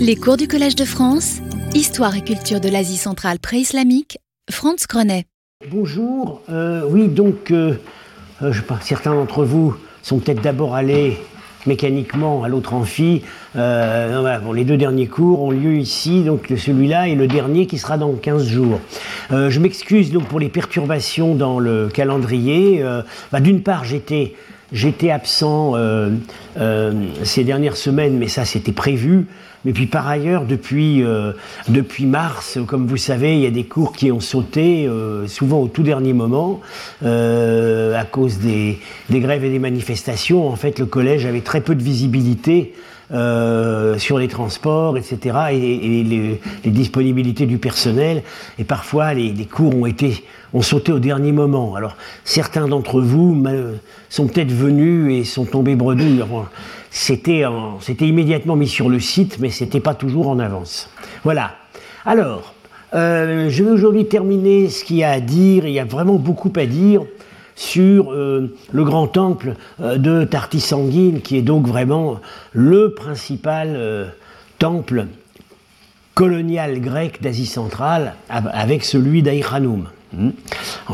Les cours du Collège de France, Histoire et culture de l'Asie centrale pré-islamique, Franz Grenet. Bonjour, euh, oui donc euh, euh, certains d'entre vous sont peut-être d'abord allés mécaniquement à l'autre amphi. Les deux derniers cours ont lieu ici, donc celui-là et le dernier qui sera dans 15 jours. Je m'excuse donc pour les perturbations dans le calendrier. Bah, D'une part, j'étais J'étais absent ces dernières semaines, mais ça c'était prévu. Mais puis par ailleurs, depuis, euh, depuis mars, comme vous savez, il y a des cours qui ont sauté, euh, souvent au tout dernier moment, euh, à cause des, grèves et des manifestations. En fait, le collège avait très peu de visibilité sur les transports, etc., et, les, disponibilités du personnel. Et parfois, les, les cours ont été ont sauté au dernier moment. Alors, certains d'entre vous sont peut-être venus et sont tombés bredouilles. C'était, en- c'était immédiatement mis sur le site, mais c'était pas toujours en avance. Voilà. Alors, euh, je vais aujourd'hui terminer ce qu'il y a à dire. Il y a vraiment beaucoup à dire sur euh, le grand temple euh, de Tartissanguine, qui est donc vraiment le principal temple colonial grec d'Asie centrale, av- avec celui d'Aïranoum. Hmm.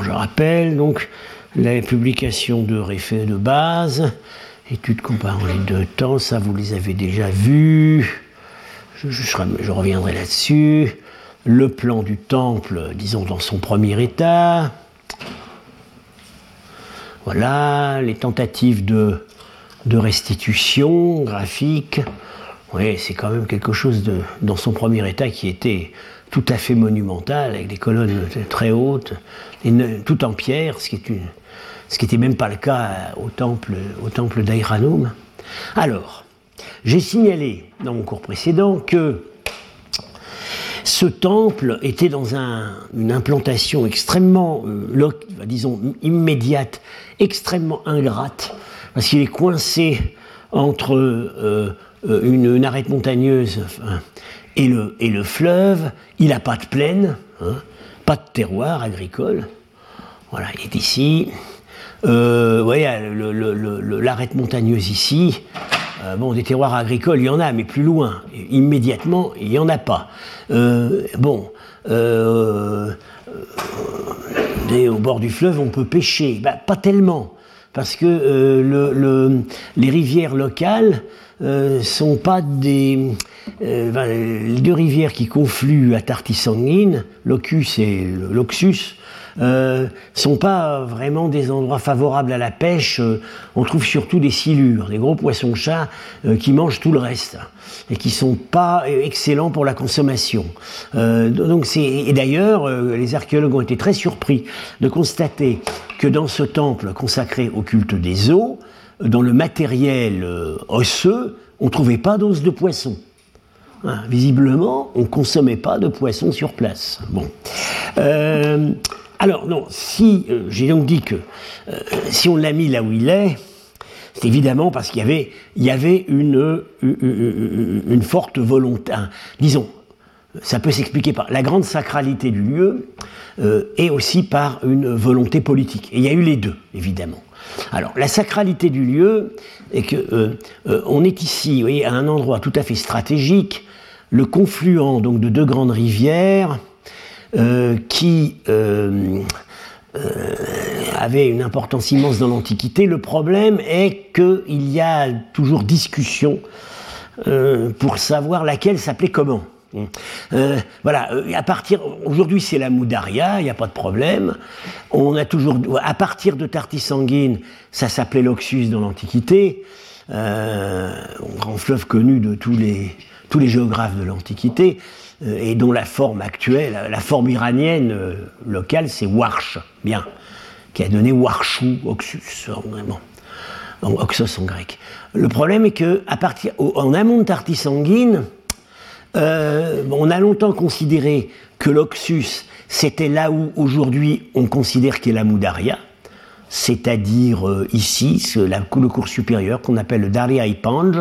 Je rappelle donc la publication de de base, études comparant les deux temps, ça vous les avez déjà vus. Je, reviendrai là-dessus. Le plan du temple, disons dans son premier état. Voilà, les tentatives de, de restitution graphique. Oui, c'est quand même quelque chose de, dans son premier état qui était tout à fait monumental, avec des colonnes très hautes, tout en pierre, ce qui n'était même pas le cas au temple, au temple. Alors, j'ai signalé dans mon cours précédent que ce temple était dans un- une implantation extrêmement, euh, lo- disons, immédiate, extrêmement ingrate, parce qu'il est coincé entre euh, euh, une, arête montagneuse et, le, et le fleuve. Il n'a pas de plaine, hein, pas de terroir agricole. Voilà, il est ici. Euh, voyez, l'arête montagneuse ici, euh, bon, des terroirs agricoles, il y en a, mais plus loin. Immédiatement, il n'y en a pas. Euh, bon, euh, au bord du fleuve, on peut pêcher. Ben, pas tellement, parce que le- le- les rivières locales euh, sont pas des. euh, ben, les deux rivières qui confluent à Tartissanguine, l'Ocus et l'Oxus, euh, sont pas vraiment des endroits favorables à la pêche. On trouve surtout des silures, des gros poissons-chats qui mangent tout le reste et qui sont pas excellents pour la consommation. Donc c'est et d'ailleurs les archéologues ont été très surpris de constater que dans ce temple consacré au culte des eaux, dans le matériel euh, osseux, on trouvait pas d'os de poisson. Hein, visiblement, on ne consommait pas de poisson sur place. Bon. Euh, alors, non, si, euh, j'ai donc dit que si on l'a mis là où il est, c'est évidemment parce qu'il y avait, une, forte volonté, disons, ça peut s'expliquer par la grande sacralité du lieu et aussi par une volonté politique. Et il y a eu les deux, évidemment. Alors, la sacralité du lieu est que euh, euh, on est ici, vous voyez, à un endroit tout à fait stratégique, le confluent donc de deux grandes rivières euh, qui avaient une importance immense dans l'Antiquité. Le problème est qu'il y a toujours discussion pour savoir laquelle s'appelait comment. Euh, voilà, euh, à partir aujourd'hui c'est la Moudaria, il n'y a pas de problème. On a toujours, à partir de Tartissanguine, ça s'appelait l'Oxus dans l'Antiquité, euh, un grand fleuve connu de tous les tous les géographes de l'Antiquité euh, et dont la forme actuelle, la forme iranienne euh, locale, c'est Warsh, bien, qui a donné Warshu, Oxus, vraiment. En Oxos en grec. Le problème est que partir, en amont de Tartissanguine, euh, on a longtemps considéré que l'Oxus, c'était là où aujourd'hui on considère qu'est la Moudaria, c'est-à-dire euh, ici, la- le cours supérieur qu'on appelle le Daria Ipanj,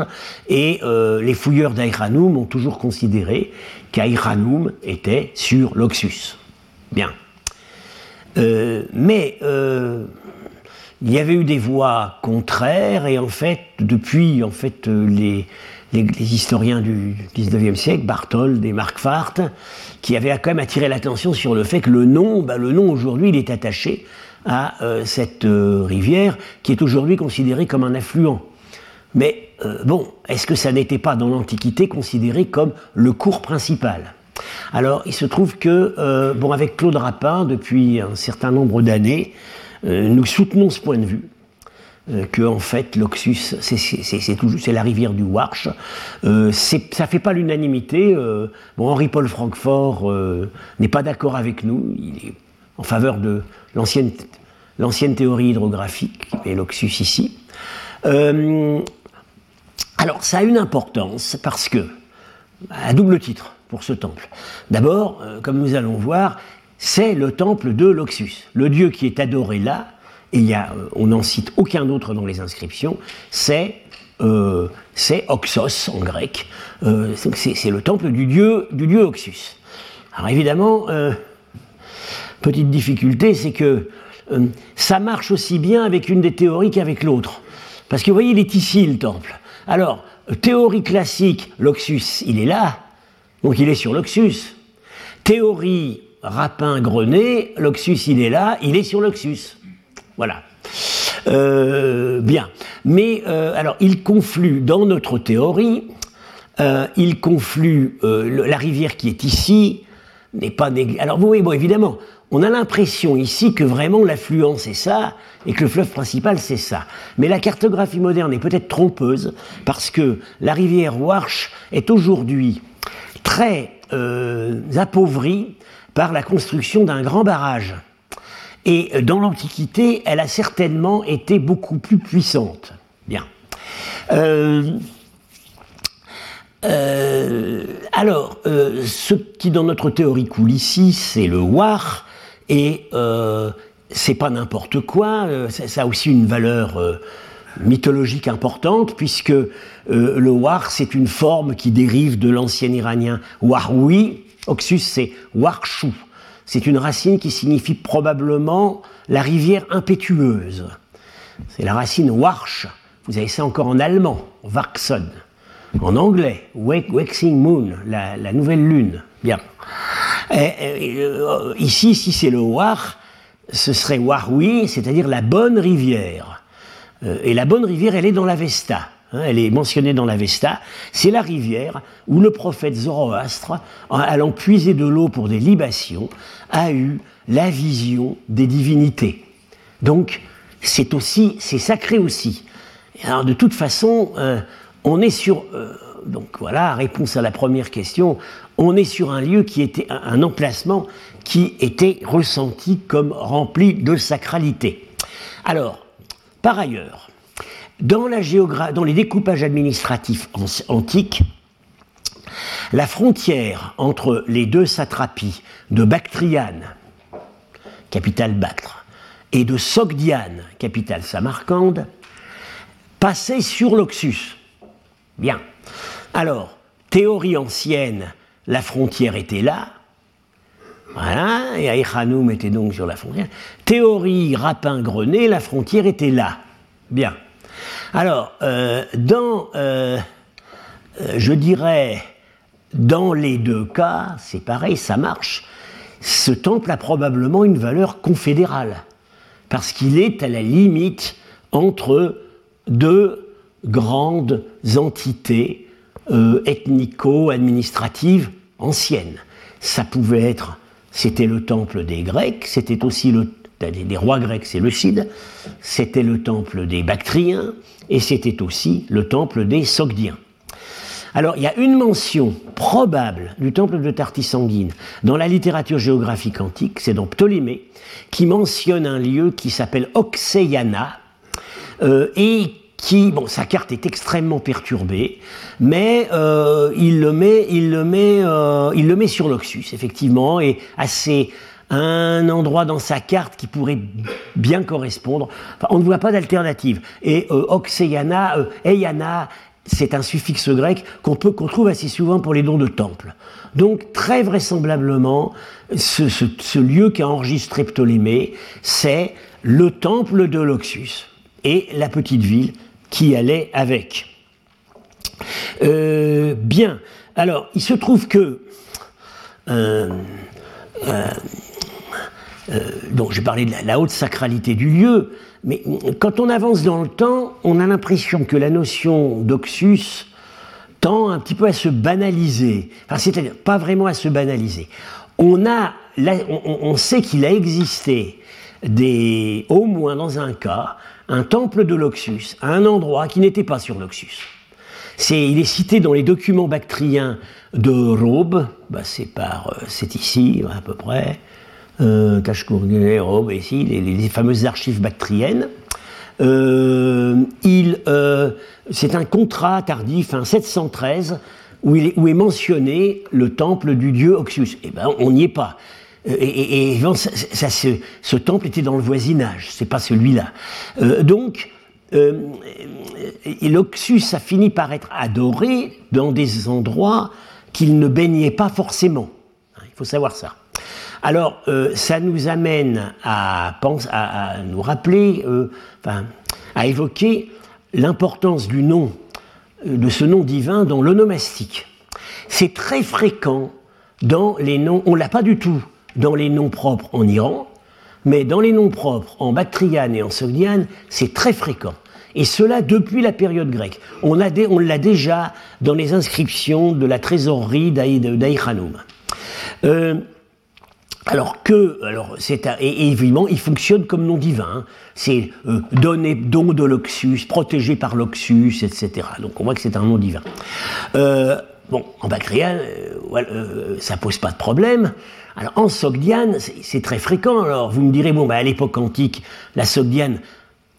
et euh, les fouilleurs d'Aïranoum ont toujours considéré qu'Aïranoum était sur l'Oxus. Bien. Mais il y avait eu des voix contraires et en fait, depuis en fait euh, les, historiens du 19e siècle, Barthold et Marquardt, qui avaient quand même attiré l'attention sur le fait que le nom, bah, le nom aujourd'hui, il est attaché à cette rivière qui est aujourd'hui considérée comme un affluent. Mais bon, est-ce que ça n'était pas dans l'Antiquité considéré comme le cours principal? Alors, il se trouve que, bon, avec Claude Rapin, depuis un certain nombre d'années, nous soutenons ce point de vue. Euh, que en fait l'Oxus c'est la rivière du Warch. Euh, ça fait pas l'unanimité. Euh, bon, Henri-Paul Francfort euh, n'est pas d'accord avec nous. Il est en faveur de l'ancienne théorie hydrographique et l'Oxus ici. alors ça a une importance parce que à double titre pour ce temple. D'abord, comme nous allons voir, c'est le temple de l'Oxus, le dieu qui est adoré là il y a, euh, on n'en cite aucun autre dans les inscriptions, c'est euh, Oxos en grec, euh, c'est le temple du dieu, du dieu Oxus. Alors évidemment, euh, petite difficulté, c'est que ça marche aussi bien avec une des théories qu'avec l'autre. Parce que vous voyez, il est ici le temple. Alors, théorie classique, l'Oxus, il est là, donc il est sur l'Oxus. Théorie Rapin-Grenet, l'Oxus, il est là, il est sur l'Oxus. Voilà. Euh, bien. Mais euh, alors, il conflue dans notre théorie, euh, il conflue la rivière qui est ici, n'est pas Alors, vous voyez, bon, évidemment, on a l'impression ici que vraiment l'affluence c'est ça et que le fleuve principal c'est ça. Mais la cartographie moderne est peut-être trompeuse parce que la rivière Warsh est aujourd'hui très appauvrie par la construction d'un grand barrage et euh, dans l'Antiquité, elle a certainement été beaucoup plus puissante. Bien. Euh, euh, alors, ce qui dans notre théorie coule ici, c'est le war, et c'est pas n'importe quoi, ça, a aussi une valeur mythologique importante, puisque le war, c'est une forme qui dérive de l'ancien iranien warwi, Oxus, c'est warshu, c'est une racine qui signifie probablement la rivière impétueuse. C'est la racine Warsch. Vous avez ça encore en allemand, Waxon. En anglais, Waxing Moon, la, nouvelle lune. Bien. Euh, ici, si c'est le War, ce serait Warwi, c'est-à-dire la bonne rivière. Euh, et la bonne rivière, elle est dans la Vesta. Hein, elle est mentionnée dans la Vesta, c'est la rivière où le prophète Zoroastre, allant puiser de l'eau pour des libations, a eu la vision des divinités. Donc, c'est aussi, c'est sacré aussi. De toute façon, euh, on est sur, euh, donc voilà, réponse à la première question, on est sur un lieu qui était un emplacement qui était ressenti comme rempli de sacralité. Alors, par ailleurs, dans, les découpages administratifs antiques, la frontière entre les deux satrapies de Bactriane, capitale Bactre, et de Sogdiane, capitale Samarcande, passait sur l'Oxus. Bien. Alors, théorie ancienne, la frontière était là. Voilà, et Aïchanoum était donc sur la frontière. Théorie Rapin-Grenet, la frontière était là. Bien. Alors, euh, dans, euh, euh, je dirais, dans les deux cas, c'est pareil, ça marche. Ce temple a probablement une valeur confédérale, parce qu'il est à la limite entre deux grandes entités ethnico-administratives anciennes. Ça pouvait être, c'était le temple des Grecs, c'était aussi le des, rois grecs, Cid, c'était le temple des Bactriens, et c'était aussi le temple des Sogdiens. Alors, il y a une mention probable du temple de Tartisanguine dans la littérature géographique antique, c'est dans Ptolémée, qui mentionne un lieu qui s'appelle Oxeiana, euh, et qui, bon, sa carte est extrêmement perturbée, mais euh, il, le met, il, le met, euh, il le met sur l'Oxus, effectivement, et assez un endroit dans sa carte qui pourrait bien correspondre. on ne voit pas d'alternative. Et euh, euh, Eyana, c'est un suffixe grec qu'on peut qu'on trouve assez souvent pour les dons de temple. Donc très vraisemblablement, ce, ce lieu qu'a enregistré Ptolémée, c'est le temple de l'Oxus et la petite ville qui allait avec. bien. Alors, il se trouve que donc j'ai parlé de la, haute sacralité du lieu, mais quand on avance dans le temps, on a l'impression que la notion d'oxus tend un petit peu à se banaliser. Enfin, c'est-à-dire pas vraiment à se banaliser. On, a, on, sait qu'il a existé des, au moins dans un cas, un temple de l'Oxus à un endroit qui n'était pas sur l'Oxus. C'est, il est cité dans les documents bactriens de Raube, bah c'est par, euh, c'est ici à peu près, euh, Robe, ici, les, fameuses archives bactriennes. Euh, il, euh, c'est un contrat tardif, 713, où, est, mentionné le temple du dieu Oxus. Eh ben, on n'y est pas. Et, ça, ce, temple était dans le voisinage, c'est pas celui-là. donc, l'Oxus a fini par être adoré dans des endroits qu'il ne baignait pas forcément. Il faut savoir ça. Alors, euh, ça nous amène à, à, nous rappeler, euh, à évoquer l'importance du nom, euh, de ce nom divin dans l'onomastique. C'est très fréquent dans les noms, on l'a pas du tout dans les noms propres en Iran, mais dans les noms propres en Bactriane et en Sogdiane, c'est très fréquent. Et cela depuis la période grecque. On l'a déjà dans les inscriptions de la trésorerie d'Aïchanoum. Alors que, alors c'est et, évidemment, il fonctionne comme nom divin. Hein. C'est euh, donné don de l'Oxus, protégé par l'Oxus, etc. Donc on voit que c'est un nom divin. Euh, bon, en Bactriane, euh, euh, ça pose pas de problème. Alors en Sogdiane, c'est très fréquent. Alors vous me direz, bon, bah, à l'époque antique, la Sogdiane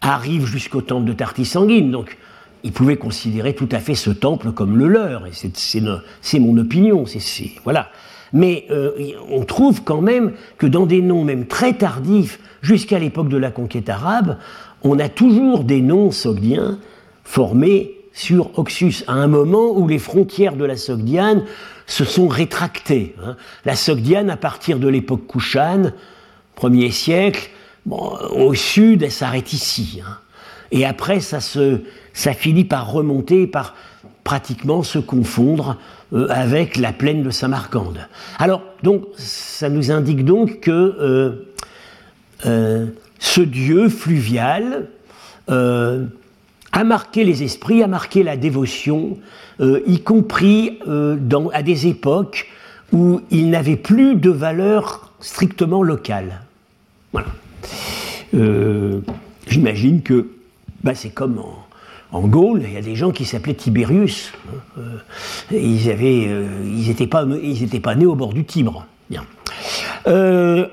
arrive jusqu'au temple de Tartis sanguine, donc ils pouvaient considérer tout à fait ce temple comme le leur. Et c'est mon opinion. C'est voilà. Mais euh, on trouve quand même que dans des noms même très tardifs, jusqu'à l'époque de la conquête arabe, on a toujours des noms sogdiens formés sur Oxus, à un moment où les frontières de la Sogdiane se sont rétractées. Hein. La Sogdiane, à partir de l'époque Kushan, 1er siècle, au sud, elle s'arrête ici. Hein. Et après, ça, se, ça finit par remonter, par pratiquement se confondre euh, avec la plaine de Samarcande. Alors, donc, ça nous indique donc que euh, euh, ce dieu fluvial a marqué les esprits, a marqué la dévotion, y compris à des époques où il n'avait plus de valeur strictement locale. Voilà. J'imagine que bah, c'est comme en Gaule, il y a des gens qui s'appelaient Tiberius. Hein, euh, ils euh, n'étaient pas, ils pas nés au bord du Tibre. Bien. Euh,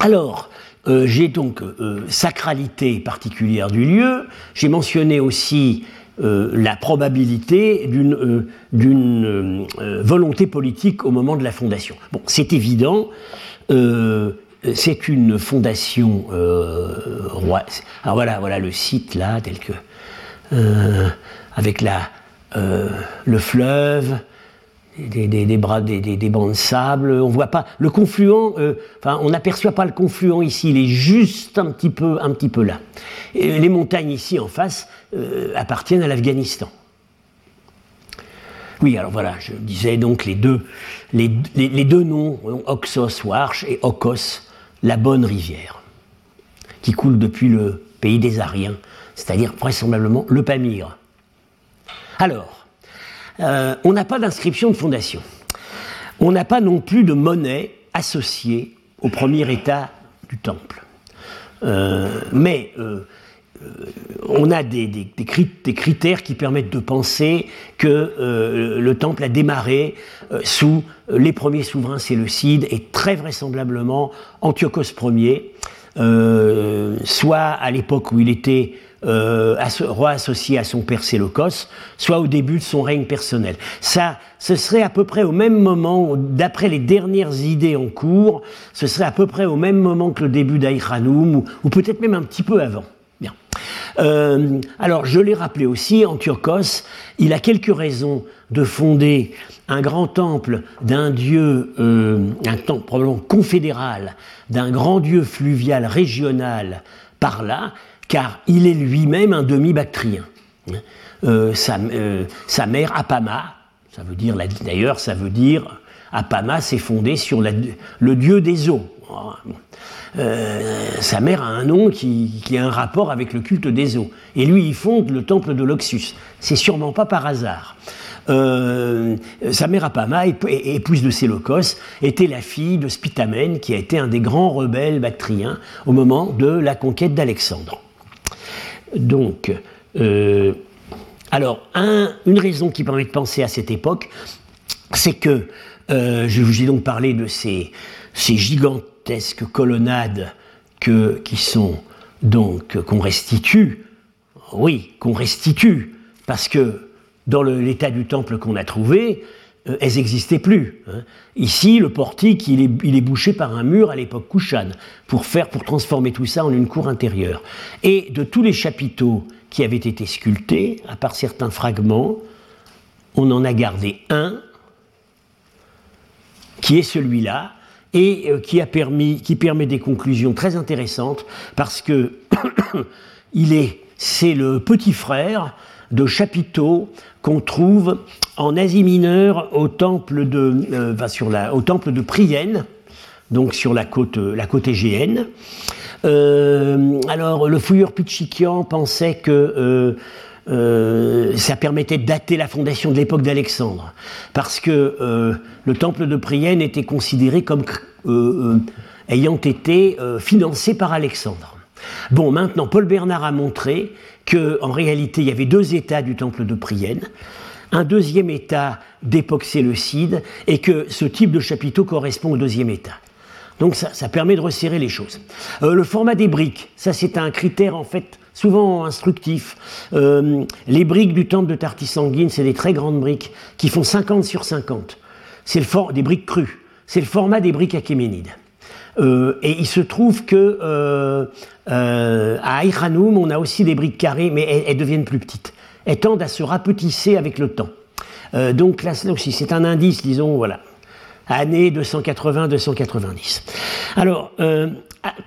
alors, j'ai donc sacralité particulière du lieu. J'ai mentionné aussi la probabilité d'une volonté politique au moment de la fondation. Bon, c'est évident c'est une fondation euh. Alors voilà, voilà le site là, tel que euh, avec la, euh, le fleuve, des, des, bras, des, des, bancs de sable. On voit pas le confluent. on n'aperçoit pas le confluent ici. Il est juste un petit peu, un petit peu là. Et les montagnes ici en face appartiennent à l'Afghanistan. Oui, alors voilà, je disais donc les deux, les, les, deux noms, Oxos Warsh et Okos, la bonne rivière, qui coule depuis le pays des Ariens, c'est-à-dire vraisemblablement le Pamir. Alors, euh, on n'a pas d'inscription de fondation. On n'a pas non plus de monnaie associée au premier état du temple. Euh, mais euh, on a des, critères qui permettent de penser que le temple a démarré sous les premiers souverains Séleucides et très vraisemblablement Antiochos Ier, euh, soit à l'époque où il était euh, roi associé à son père Séleucos, soit au début de son règne personnel. Ça, ce serait à peu près au même moment, d'après les dernières idées en cours, ce serait à peu près au même moment que le début d'Aïchanoum, ou, peut-être même un petit peu avant. Euh, alors, je l'ai rappelé aussi, Antiochos, il a quelques raisons de fonder un grand temple d'un dieu, euh, un temple probablement confédéral, d'un grand dieu fluvial régional par là, car il est lui-même un demi-bactrien. sa, sa, mère Apama, ça veut dire, d'ailleurs, ça veut dire, Apama s'est fondé sur le dieu des eaux. Euh, sa mère a un nom qui, a un rapport avec le culte des eaux. Et lui, il fonde le temple de l'Oxus. C'est sûrement pas par hasard. Euh, sa mère Apama, épouse de Séleucos, était la fille de Spitamène, qui a été un des grands rebelles bactriens au moment de la conquête d'Alexandre. Donc, euh, alors, une raison qui permet de penser à cette époque, c'est que, je vous ai donc parlé de ces, ces gigantes colonnades que, qui sont donc qu'on restitue, oui, qu'on restitue, parce que dans l'état du temple qu'on a trouvé, euh, elles n'existaient plus. Hein. Ici, le portique, il est, il est, bouché par un mur à l'époque Kushan, pour faire, pour transformer tout ça en une cour intérieure. Et de tous les chapiteaux qui avaient été sculptés, à part certains fragments, on en a gardé un, qui est celui-là, et euh, qui, a permis, qui permet des conclusions très intéressantes parce que il est, c'est le petit frère de chapiteaux qu'on trouve en Asie mineure au temple de, euh, sur la, au temple de Prienne, donc sur la côte, la côte égéenne. Euh, alors, le fouilleur Pichikian pensait que euh, ça permettait de dater la fondation de l'époque d'Alexandre, parce que euh, le temple de Prienne était considéré comme euh, ayant été financé par Alexandre. Bon, maintenant, Paul Bernard a montré qu'en réalité, il y avait deux états du temple de Prienne, un deuxième état d'époque séleucide, et que ce type de chapiteau correspond au deuxième état. Donc ça, ça permet de resserrer les choses. le format des briques, ça c'est un critère en fait souvent instructif. Euh, les briques du temple de Tartisanguine, c'est des très grandes briques qui font 50 sur 50. C'est le des briques crues. C'est le format des briques achéménides. Euh, et il se trouve que euh, à Aïranoum, on a aussi des briques carrées, mais elles, deviennent plus petites. Elles tendent à se rapetisser avec le temps. donc là, aussi, c'est un indice, disons, voilà. Année 280-290. Alors,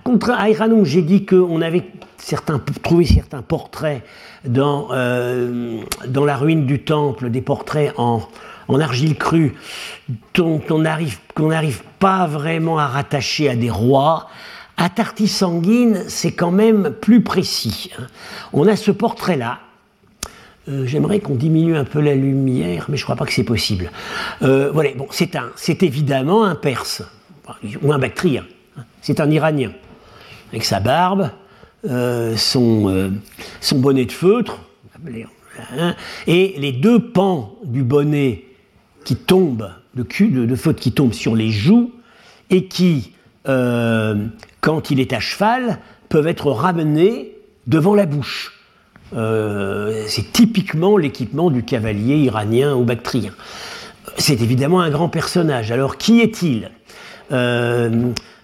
contre Aïranoum, j'ai dit qu'on avait certains, trouver certains portraits dans, euh, dans la ruine du temple, des portraits en, en argile crue dont on qu'on n'arrive pas vraiment à rattacher à des rois. À Tartis sanguine, c'est quand même plus précis. Hein. On a ce portrait-là. Euh, j'aimerais qu'on diminue un peu la lumière, mais je ne crois pas que c'est possible. Euh, voilà, c'est un, c'est évidemment un Perse ou un Bactrien. Hein. C'est un Iranien avec sa barbe, euh, son, bonnet de feutre, hein, et les deux pans du bonnet qui tombent, de, cul, de, feutre qui tombent sur les joues, et qui, quand il est à cheval, peuvent être ramenés devant la bouche. C'est typiquement l'équipement du cavalier iranien ou bactrien. C'est évidemment un grand personnage. Alors qui est-il?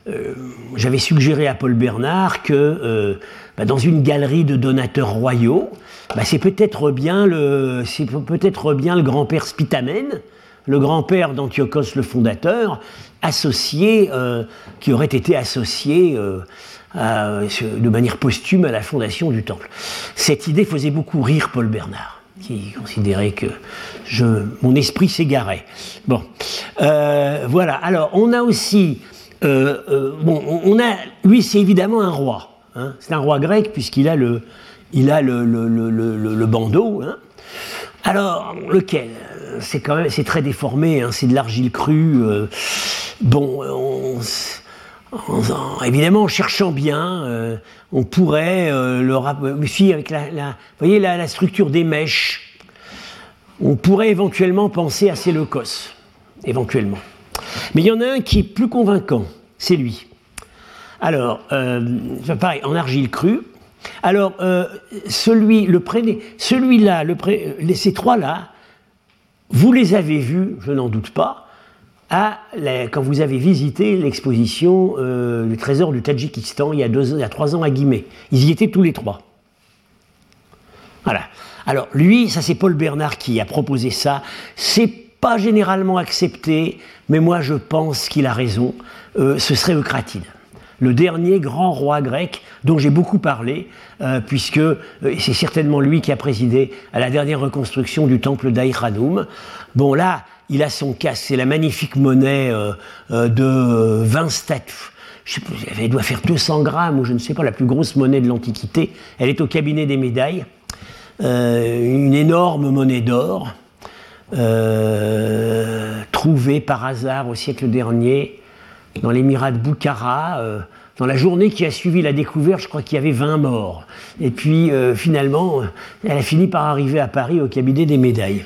Euh, j'avais suggéré à Paul Bernard que euh, bah, dans une galerie de donateurs royaux, bah, c'est peut-être bien le, grand-père Spitamène, le grand-père d'Antiochos le fondateur, associé, euh, qui aurait été associé de manière posthume à la fondation du temple. Cette idée faisait beaucoup rire Paul Bernard qui considérait que mon esprit s'égarait. Bon, voilà. Alors, on a aussi euh, euh, bon, on a, lui, c'est évidemment un roi. Hein. C'est un roi grec puisqu'il a le, il a le, bandeau. Hein. Alors, lequel? C'est quand même, c'est très déformé. Hein. c'est de l'argile crue. Euh, bon, évidemment, en cherchant bien, on pourrait le aussi avec la, voyez la, structure des mèches. On pourrait éventuellement penser à Séleucos, éventuellement. Mais il y en a un qui est plus convaincant, c'est lui. Alors, euh, pareil, en argile crue. Alors, euh, celui, le celui-là, ces trois-là, vous les avez vus, je n'en doute pas, quand vous avez visité l'exposition euh, Le Trésor du Tadjikistan il y, a deux, il y a trois ans à Guimet. Ils y étaient tous les trois. Voilà. Alors, lui, ça c'est Paul Bernard qui a proposé ça. C'est pas généralement accepté, mais moi je pense qu'il a raison, euh, ce serait Eucratide. le dernier grand roi grec dont j'ai beaucoup parlé, puisque c'est certainement lui qui a présidé à la dernière reconstruction du temple d'Aïranoum. Bon, là, il a son casque, c'est la magnifique monnaie de 20 statues elle doit faire 200 grammes ou je ne sais pas, la plus grosse monnaie de l'Antiquité. Elle est au cabinet des médailles. Euh, une énorme monnaie d'or, euh, trouvée par hasard au siècle dernier dans l'émirat de Boukhara. Euh, dans la journée qui a suivi la découverte, je crois qu'il y avait 20 morts. Et puis finalement, elle a fini par arriver à Paris au cabinet des médailles.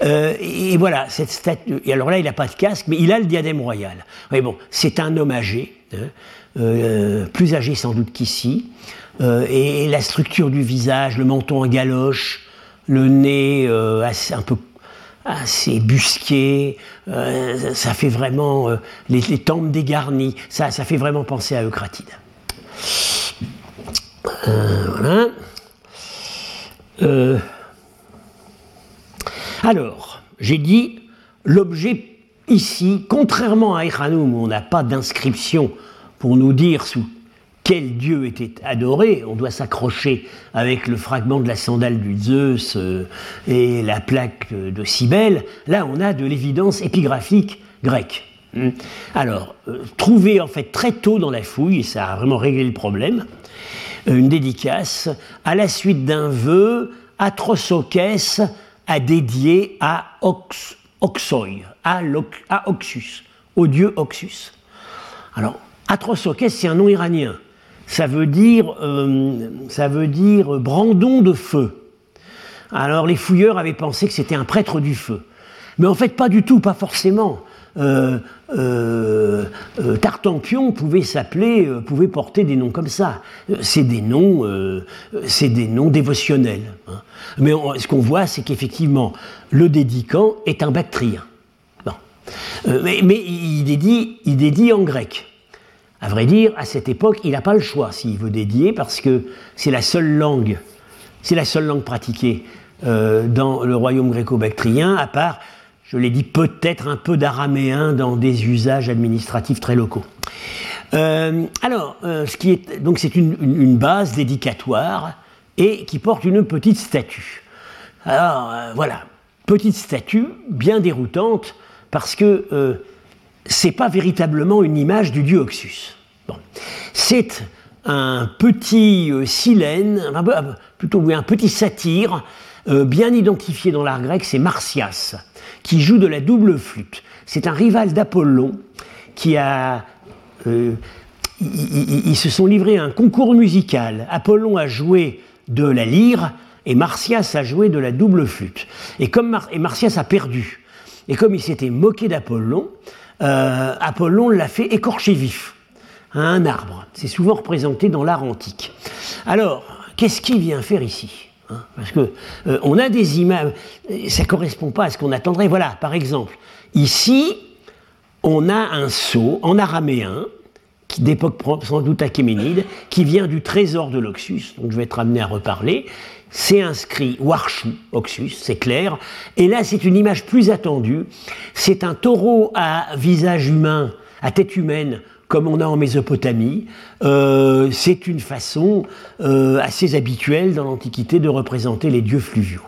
et, voilà, cette statue. Et alors là, il n'a pas de casque, mais il a le diadème royal. Oui, bon, c'est un homme âgé, hein, plus âgé sans doute qu'ici. Euh, et, la structure du visage, le menton en galoche, le nez euh, un peu assez busqué, euh, ça fait vraiment les, tempes dégarnies, ça, ça fait vraiment penser à Eucratide. voilà. alors, j'ai dit, l'objet ici, contrairement à Echanoum où on n'a pas d'inscription pour nous dire sous quel dieu était adoré, on doit s'accrocher avec le fragment de la sandale du Zeus euh, et la plaque de Cybèle. Là, on a de l'évidence épigraphique grecque. Hmm. Alors, euh, trouvé en fait très tôt dans la fouille, et ça a vraiment réglé le problème, euh, une dédicace à la suite d'un vœu, Atrosokès a dédié à Ox, à, à Oxus, au dieu Oxus. Alors, Atrosokès, c'est un nom iranien ça veut dire, euh, ça veut dire brandon de feu. Alors les fouilleurs avaient pensé que c'était un prêtre du feu. Mais en fait, pas du tout, pas forcément. Euh, euh, Tartampion pouvait s'appeler, pouvait porter des noms comme ça. C'est des noms, c'est des noms dévotionnels. Hein. Mais ce qu'on voit, c'est qu'effectivement, le dédicant est un bactrien. mais, mais il, dédie, il dédie en grec. À vrai dire, à cette époque, il n'a pas le choix s'il veut dédier, parce que c'est la seule langue, c'est la seule langue pratiquée euh, dans le royaume gréco-bactrien, à part, je l'ai dit, peut-être un peu d'araméen dans des usages administratifs très locaux. Euh, alors, euh, ce qui est, donc c'est une, une, base dédicatoire et qui porte une petite statue. Alors voilà, petite statue bien déroutante parce que c'est pas véritablement une image du dieu Oxus. C'est un petit euh, silène, plutôt un petit satyre, euh, bien identifié dans l'art grec, c'est Martias, qui joue de la double flûte. C'est un rival d'Apollon qui a. Euh, ils, se sont livrés à un concours musical. Apollon a joué de la lyre et Martias a joué de la double flûte. Et comme a perdu, et comme il s'était moqué d'Apollon, euh, Apollon l'a fait écorcher vif à un arbre. C'est souvent représenté dans l'art antique. Alors, qu'est-ce qu'il vient faire ici hein? Parce que euh, on a des images, ça correspond pas à ce qu'on attendrait. Voilà, par exemple, ici, on a un sceau en araméen d'époque sans doute achéménide, qui vient du trésor de l'Oxus, donc je vais être amené à reparler, c'est inscrit Warshu, Oxus, c'est clair. Et là, c'est une image plus attendue. C'est un taureau à visage humain, à tête humaine, comme on a en Mésopotamie. Euh, c'est une façon euh, assez habituelle dans l'Antiquité de représenter les dieux fluviaux,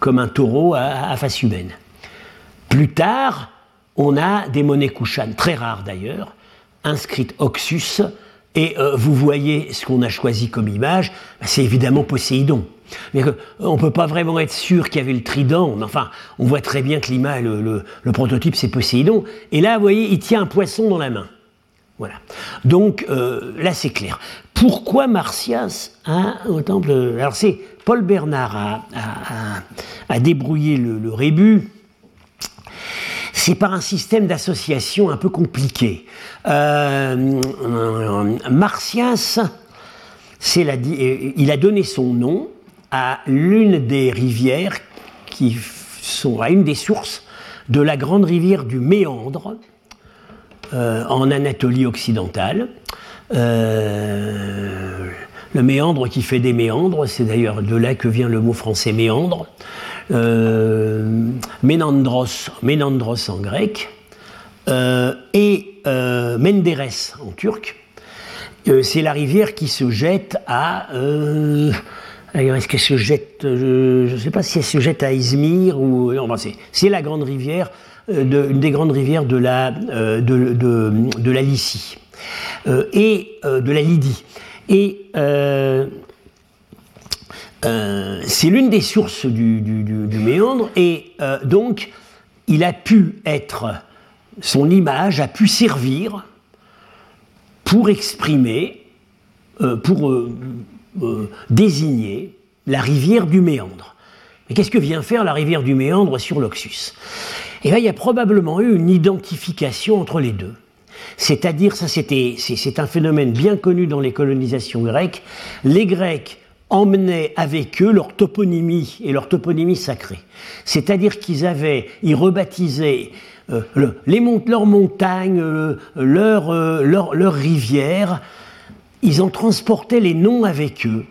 comme un taureau à, face humaine. Plus tard, on a des monnaies kouchanes, très rares d'ailleurs, inscrites Oxus, et euh, vous voyez ce qu'on a choisi comme image, bah, c'est évidemment Poséidon. Mais on ne peut pas vraiment être sûr qu'il y avait le trident. Enfin, on voit très bien que l'image, le, prototype, c'est Poséidon. Et là, vous voyez, il tient un poisson dans la main. Voilà. Donc euh, là, c'est clair. Pourquoi Martias a au temple Alors c'est Paul Bernard a, débrouillé le, rébut. C'est par un système d'association un peu compliqué. Euh, Martias, il a donné son nom à l'une des rivières qui sont à une des sources de la grande rivière du Méandre euh, en Anatolie occidentale. Euh, le méandre qui fait des méandres, c'est d'ailleurs de là que vient le mot français méandre. Euh, ménandros, ménandros en grec, et Menderes en turc. c'est la rivière qui se jette à. Est-ce qu'elle se jette Je ne sais pas si elle se jette à Izmir ou. c'est la grande rivière, une des grandes rivières de la, de, la Lycie et de la Lydie. Et euh, c'est l'une des sources du, méandre, et euh, donc il a pu être, son image a pu servir pour exprimer, euh, désigner la rivière du méandre. Mais qu'est-ce que vient faire la rivière du méandre sur l'Oxus? Et eh là, il y a probablement eu une identification entre les deux. C'est-à-dire, ça c'était, c'est un phénomène bien connu dans les colonisations grecques. Les Grecs emmenaient avec eux leur toponymie et leur toponymie sacrée. C'est-à-dire qu'ils avaient, ils rebaptisaient euh, les leurs montagnes, euh, euh, leurs rivières, ils en transportaient les noms avec eux.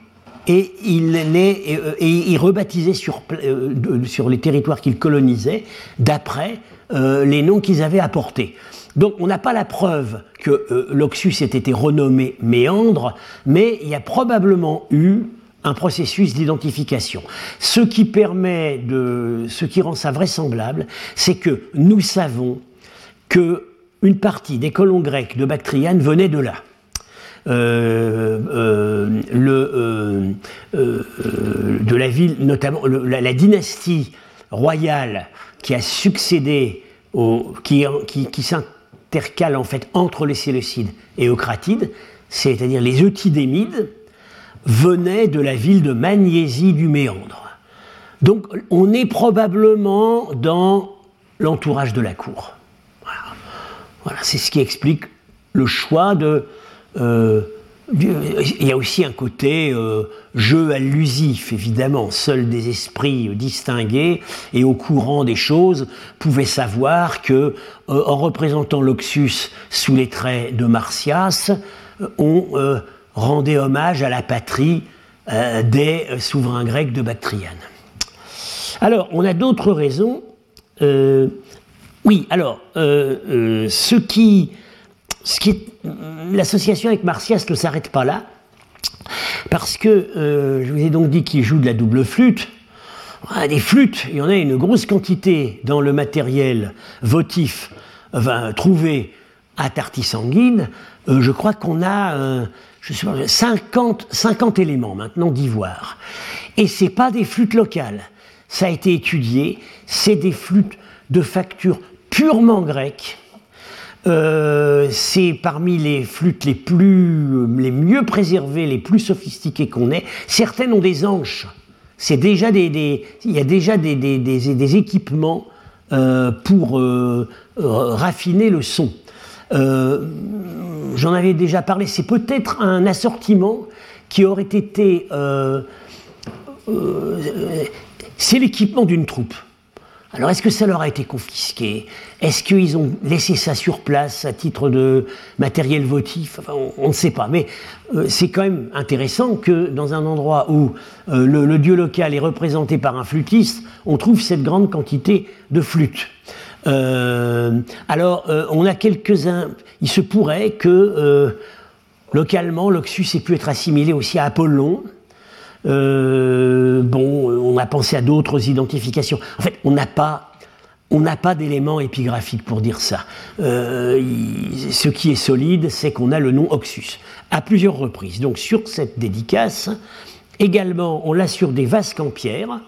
Et ils, et, ils rebaptisaient sur, sur les territoires qu'ils colonisaient d'après les noms qu'ils avaient apportés. Donc on n'a pas la preuve que l'Oxus ait été renommé Méandre, mais il y a probablement eu un processus d'identification. Ce qui rend ça vraisemblable, c'est que nous savons que une partie des colons grecs de Bactriane venait de là. Euh, euh, euh, de la ville, notamment la, dynastie royale qui a succédé au, qui, qui, qui s'intercale en fait entre les Séleucides et Eucratides, c'est-à-dire les Eutydémides, venait de la ville de Magnésie du Méandre. Donc on est probablement dans l'entourage de la cour. Voilà, c'est ce qui explique le choix de... Euh, il y a aussi un côté euh, jeu allusif, évidemment. Seuls des esprits distingués et au courant des choses pouvaient savoir que, euh, en représentant l'Oxus sous les traits de Martias, on rendait hommage à la patrie des souverains grecs de Bactriane. Alors, on a d'autres raisons. Oui, alors, ce qui, ce l'association avec Martias ne s'arrête pas là, parce que je vous ai donc dit qu'il joue de la double flûte. Ah, des flûtes, il y en a une grosse quantité dans le matériel votif trouvé à Tartisanguine. je crois qu'on a je sais pas, 50, 50 éléments maintenant d'ivoire. Et c'est pas des flûtes locales. Ça a été étudié. C'est des flûtes de facture purement grecque. Euh, c'est parmi les flûtes les plus, les mieux préservées, les plus sophistiquées qu'on ait. Certaines ont des anches. C'est déjà des, il y a déjà des, équipements euh, pour euh, raffiner le son. Euh, j'en avais déjà parlé, c'est peut-être un assortiment qui aurait été... Euh, euh, c'est l'équipement d'une troupe. Alors est-ce que ça leur a été confisqué? Est-ce qu'ils ont laissé ça sur place à titre de matériel votif? On, ne sait pas. Mais c'est quand même intéressant que dans un endroit où le, dieu local est représenté par un flûtiste, on trouve cette grande quantité de flûtes. Euh, alors, euh, on a quelques-uns. Il se pourrait que euh, localement, l'Oxus ait pu être assimilé aussi à Apollon. Bon, on a pensé à d'autres identifications. En fait, on n'a pas. On n'a pas d'éléments épigraphiques pour dire ça. ce qui est solide, c'est qu'on a le nom Oxus à plusieurs reprises. Donc sur cette dédicace, également, on l'a sur des vasques en pierre,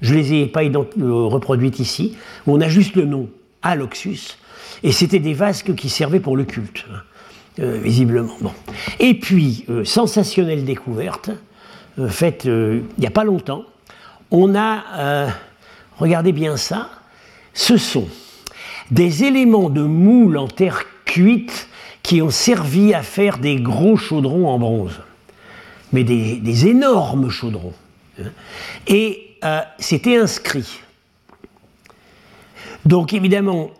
je ne les ai pas euh, reproduites ici, on a juste le nom, Aloxus, et c'était des vasques qui servaient pour le culte, euh, visiblement. Bon. Et puis, euh, sensationnelle découverte, faite il n'y a pas longtemps, on a, regardez bien ça, ce sont des éléments de moule en terre cuite qui ont servi à faire des gros chaudrons en bronze, mais des, énormes chaudrons. Hein. Et euh, c'était inscrit. Donc évidemment,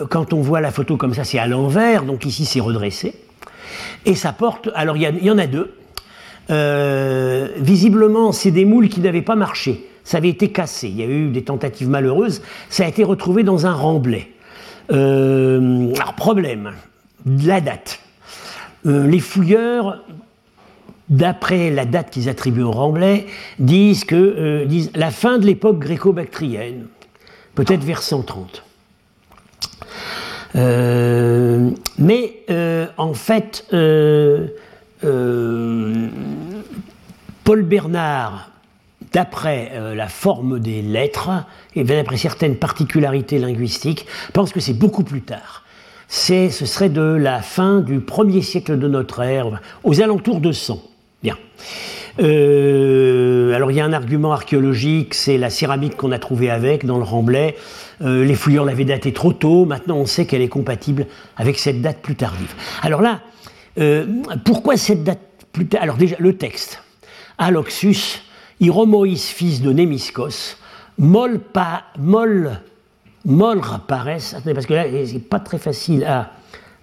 euh, quand on voit la photo comme ça, c'est à l'envers, donc ici c'est redressé. Et ça porte, alors il y, en a deux. Euh, visiblement, c'est des moules qui n'avaient pas marché. Ça avait été cassé. Il y a eu des tentatives malheureuses. Ça a été retrouvé dans un remblai. alors problème, la date. les fouilleurs, d'après la date qu'ils attribuent au Remblai, disent que disent la fin de l'époque gréco-bactrienne, peut-être vers 130. mais en fait, Paul Bernard d'après euh, la forme des lettres et d'après certaines particularités linguistiques, pense que c'est beaucoup plus tard. ce serait de la fin du premier siècle de notre ère, aux alentours de 100. Bien. Euh, alors il y a un argument archéologique, c'est la céramique qu'on a trouvée avec dans le Remblai. Euh, les fouilleurs l'avaient datée trop tôt, maintenant on sait qu'elle est compatible avec cette date plus tardive. Alors là, pourquoi cette date plus tardive Alors déjà, le texte. Aloxus Hiromoïs, fils de Némiscos, mol, pa, mol, paresse, parce que là, c'est pas très facile à.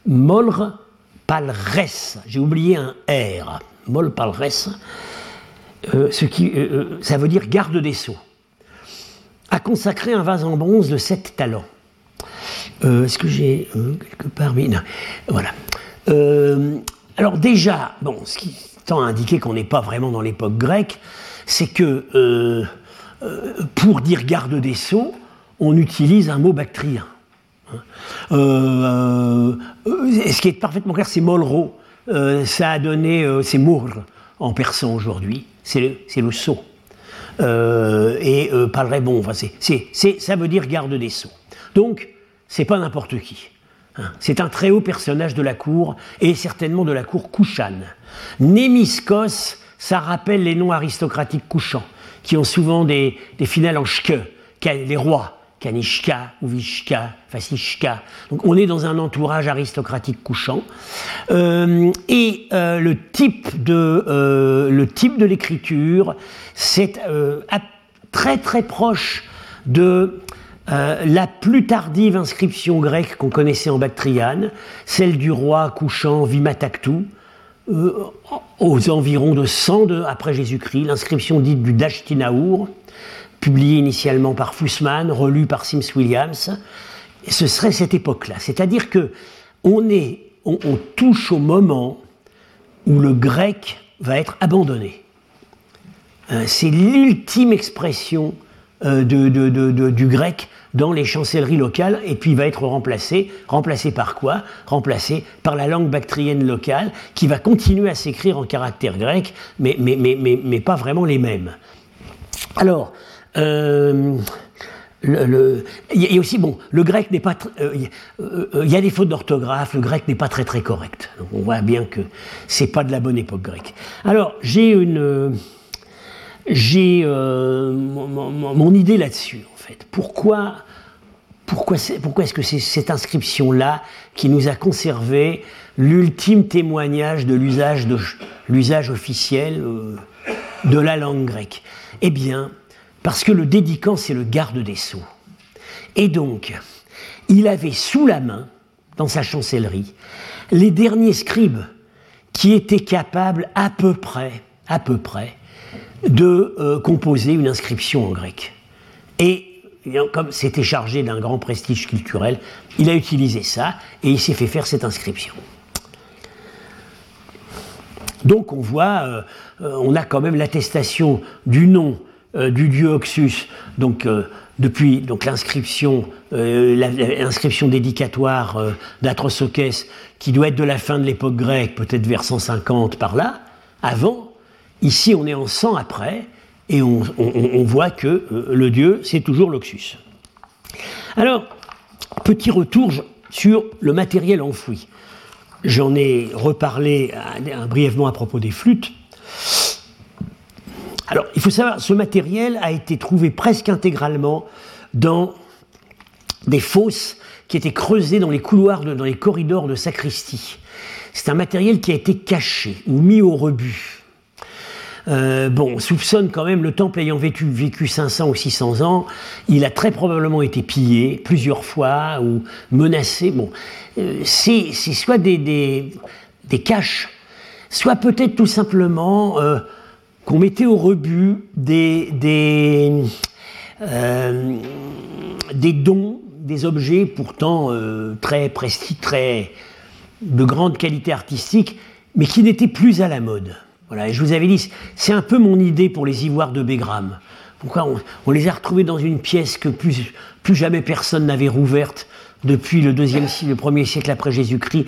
Molre palres, j'ai oublié un R, mol palres, euh, ce qui, euh, euh, ça veut dire garde des sceaux, a consacré un vase en bronze de sept talents. Est-ce que j'ai quelque part non. Voilà. Alors déjà, bon, ce qui tend à indiquer qu'on n'est pas vraiment dans l'époque grecque, c'est que euh, euh, pour dire garde des sceaux, on utilise un mot bactrien. Hein. Euh, ce qui est parfaitement clair, c'est molro. ça a donné, c'est mour en persan aujourd'hui, c'est le, sceau. et parlerait bon, ça veut dire garde des sceaux. Donc, c'est pas n'importe qui. C'est un très haut personnage de la cour, et certainement de la cour Kouchan. Némiscos ça rappelle les noms aristocratiques couchants, qui ont souvent des, finales en shke, les rois, Kanishka, Uvishka, Fasishka. Donc on est dans un entourage aristocratique couchant. Euh, et euh, le type de euh, le type de l'écriture, c'est très très proche de la plus tardive inscription grecque qu'on connaissait en Bactriane, celle du roi couchant Vimataktu, euh, aux environs de 100 après Jésus-Christ, l'inscription dite du Dashtinaour, publiée initialement par Fussman, relue par Sims Williams. Ce serait cette époque-là. C'est-à-dire que on, est, on, touche au moment où le grec va être abandonné. Euh, c'est l'ultime expression euh, du grec dans les chancelleries locales et puis va être remplacé. Remplacé par quoi? Remplacé par la langue bactrienne locale qui va continuer à s'écrire en caractère grec, mais, mais, mais, mais, pas vraiment les mêmes. Alors, euh, le, a aussi, bon, le grec n'est pas. Euh, euh, il y a des fautes d'orthographe, le grec n'est pas très très correct. On voit bien que c'est pas de la bonne époque grecque. Alors, j'ai une. J'ai mon, idée là-dessus fait. Pourquoi, pourquoi, est-ce que c'est cette inscription-là qui nous a conservé l'ultime témoignage de l'usage, de, l'usage officiel euh, de la langue grecque? Eh bien, parce que le dédicant, c'est le garde des sceaux. Et donc, il avait sous la main, dans sa chancellerie, les derniers scribes qui étaient capables à peu près, à peu près, de euh, composer une inscription en grec. Et comme c'était chargé d'un grand prestige culturel, il a utilisé ça et il s'est fait faire cette inscription. Donc on voit, euh, on a quand même l'attestation du nom euh, du dieu Oxus, donc depuis donc l'inscription, l'inscription dédicatoire d'Atrosokès, qui doit être de la fin de l'époque grecque, peut-être vers 150 par là, avant. Ici on est en 100 après, et on, voit que euh, le dieu, c'est toujours l'Oxus. Alors, petit retour sur le matériel enfoui. J'en ai reparlé brièvement à propos des flûtes. Alors, il faut savoir, ce matériel a été trouvé presque intégralement dans des fosses qui étaient creusées dans les couloirs, dans les corridors de sacristie. C'est un matériel qui a été caché ou mis au rebut. Euh, bon, on soupçonne quand même le temple ayant vécu, vécu 500 ou 600 ans, il a très probablement été pillé plusieurs fois ou menacé. Bon, euh, c'est soit des, des, caches, soit peut-être tout simplement euh, qu'on mettait au rebut des, des, des dons, des objets pourtant très prestige, très de grande qualité artistique, mais qui n'étaient plus à la mode. Voilà, et je vous avais dit, c'est un peu mon idée pour les ivoires de Bégram. Pourquoi on, les a retrouvés dans une pièce que plus, jamais personne n'avait rouverte depuis le deuxième le premier siècle après Jésus-Christ,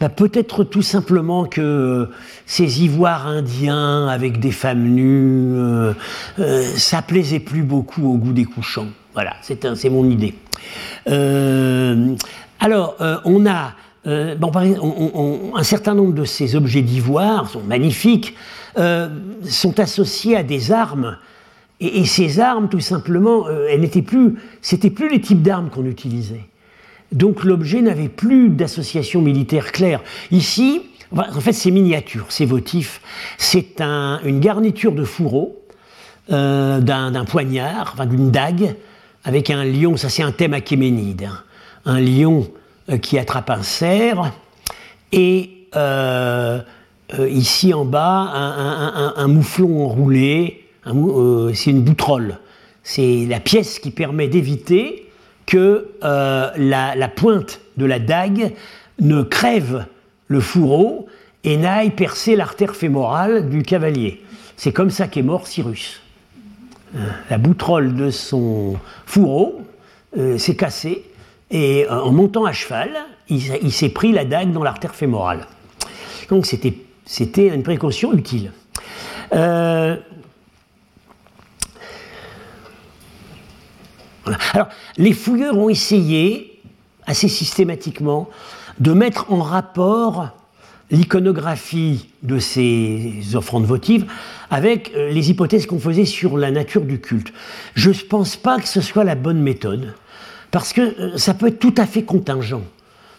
bah, peut-être tout simplement que ces ivoires indiens avec des femmes nues, euh, euh, ça plaisait plus beaucoup au goût des couchants. Voilà, c'est mon idée. Euh, alors, on a bon, un certain nombre de ces objets d'ivoire sont magnifiques, sont associés à des armes. Et, ces armes, tout simplement, elles n'étaient plus, c'était plus les types d'armes qu'on utilisait. Donc l'objet n'avait plus d'association militaire claire. Ici, en fait, c'est miniature, c'est votif. C'est une garniture de fourreau, euh, d'un poignard, d'une dague, avec un lion, ça c'est un thème achéménide, hein. un lion euh, qui attrape un cerf, et euh, ici en bas, un, mouflon enroulé, c'est une boutrolle. C'est la pièce qui permet d'éviter que euh, la, pointe de la dague ne crève le fourreau et n'aille percer l'artère fémorale du cavalier. C'est comme ça qu'est mort Cyrus. Euh, la boutrolle de son fourreau euh, s'est cassée et en montant à cheval, il, s'est pris la dague dans l'artère fémorale. Donc c'était une précaution utile. Alors, les fouilleurs ont essayé, assez systématiquement, de mettre en rapport l'iconographie de ces offrandes votives avec euh, les hypothèses qu'on faisait sur la nature du culte. Je ne pense pas que ce soit la bonne méthode, parce que euh, ça peut être tout à fait contingent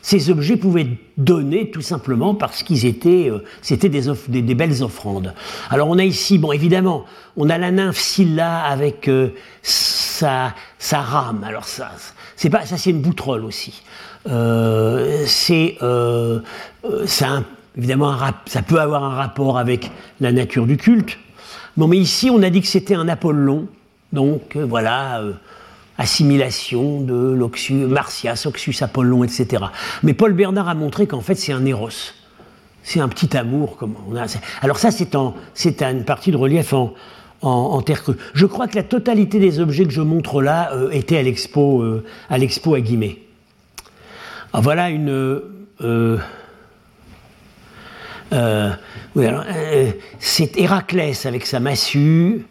ces objets pouvaient donner tout simplement parce qu'ils étaient, euh, c'était des, belles offrandes. Alors on a ici, bon évidemment, on a la nymphe Scylla avec euh, sa, rame. Alors ça, c'est pas, ça c'est une boutrolle aussi. C'est, évidemment, un ça peut avoir un rapport avec la nature du culte. Bon, mais ici on a dit que c'était un Apollon, donc voilà assimilation de l'Oxus, Martias, Oxus, Apollon, etc. Mais Paul Bernard a montré qu'en fait c'est un éros. C'est un petit amour. Comme on a, alors ça c'est, une partie de relief en, terre crue. Je crois que la totalité des objets que je montre là euh, étaient à l'expo, euh, à l'expo à Guimet. Ah, voilà une... Euh, oui, alors, c'est Héraclès avec sa massue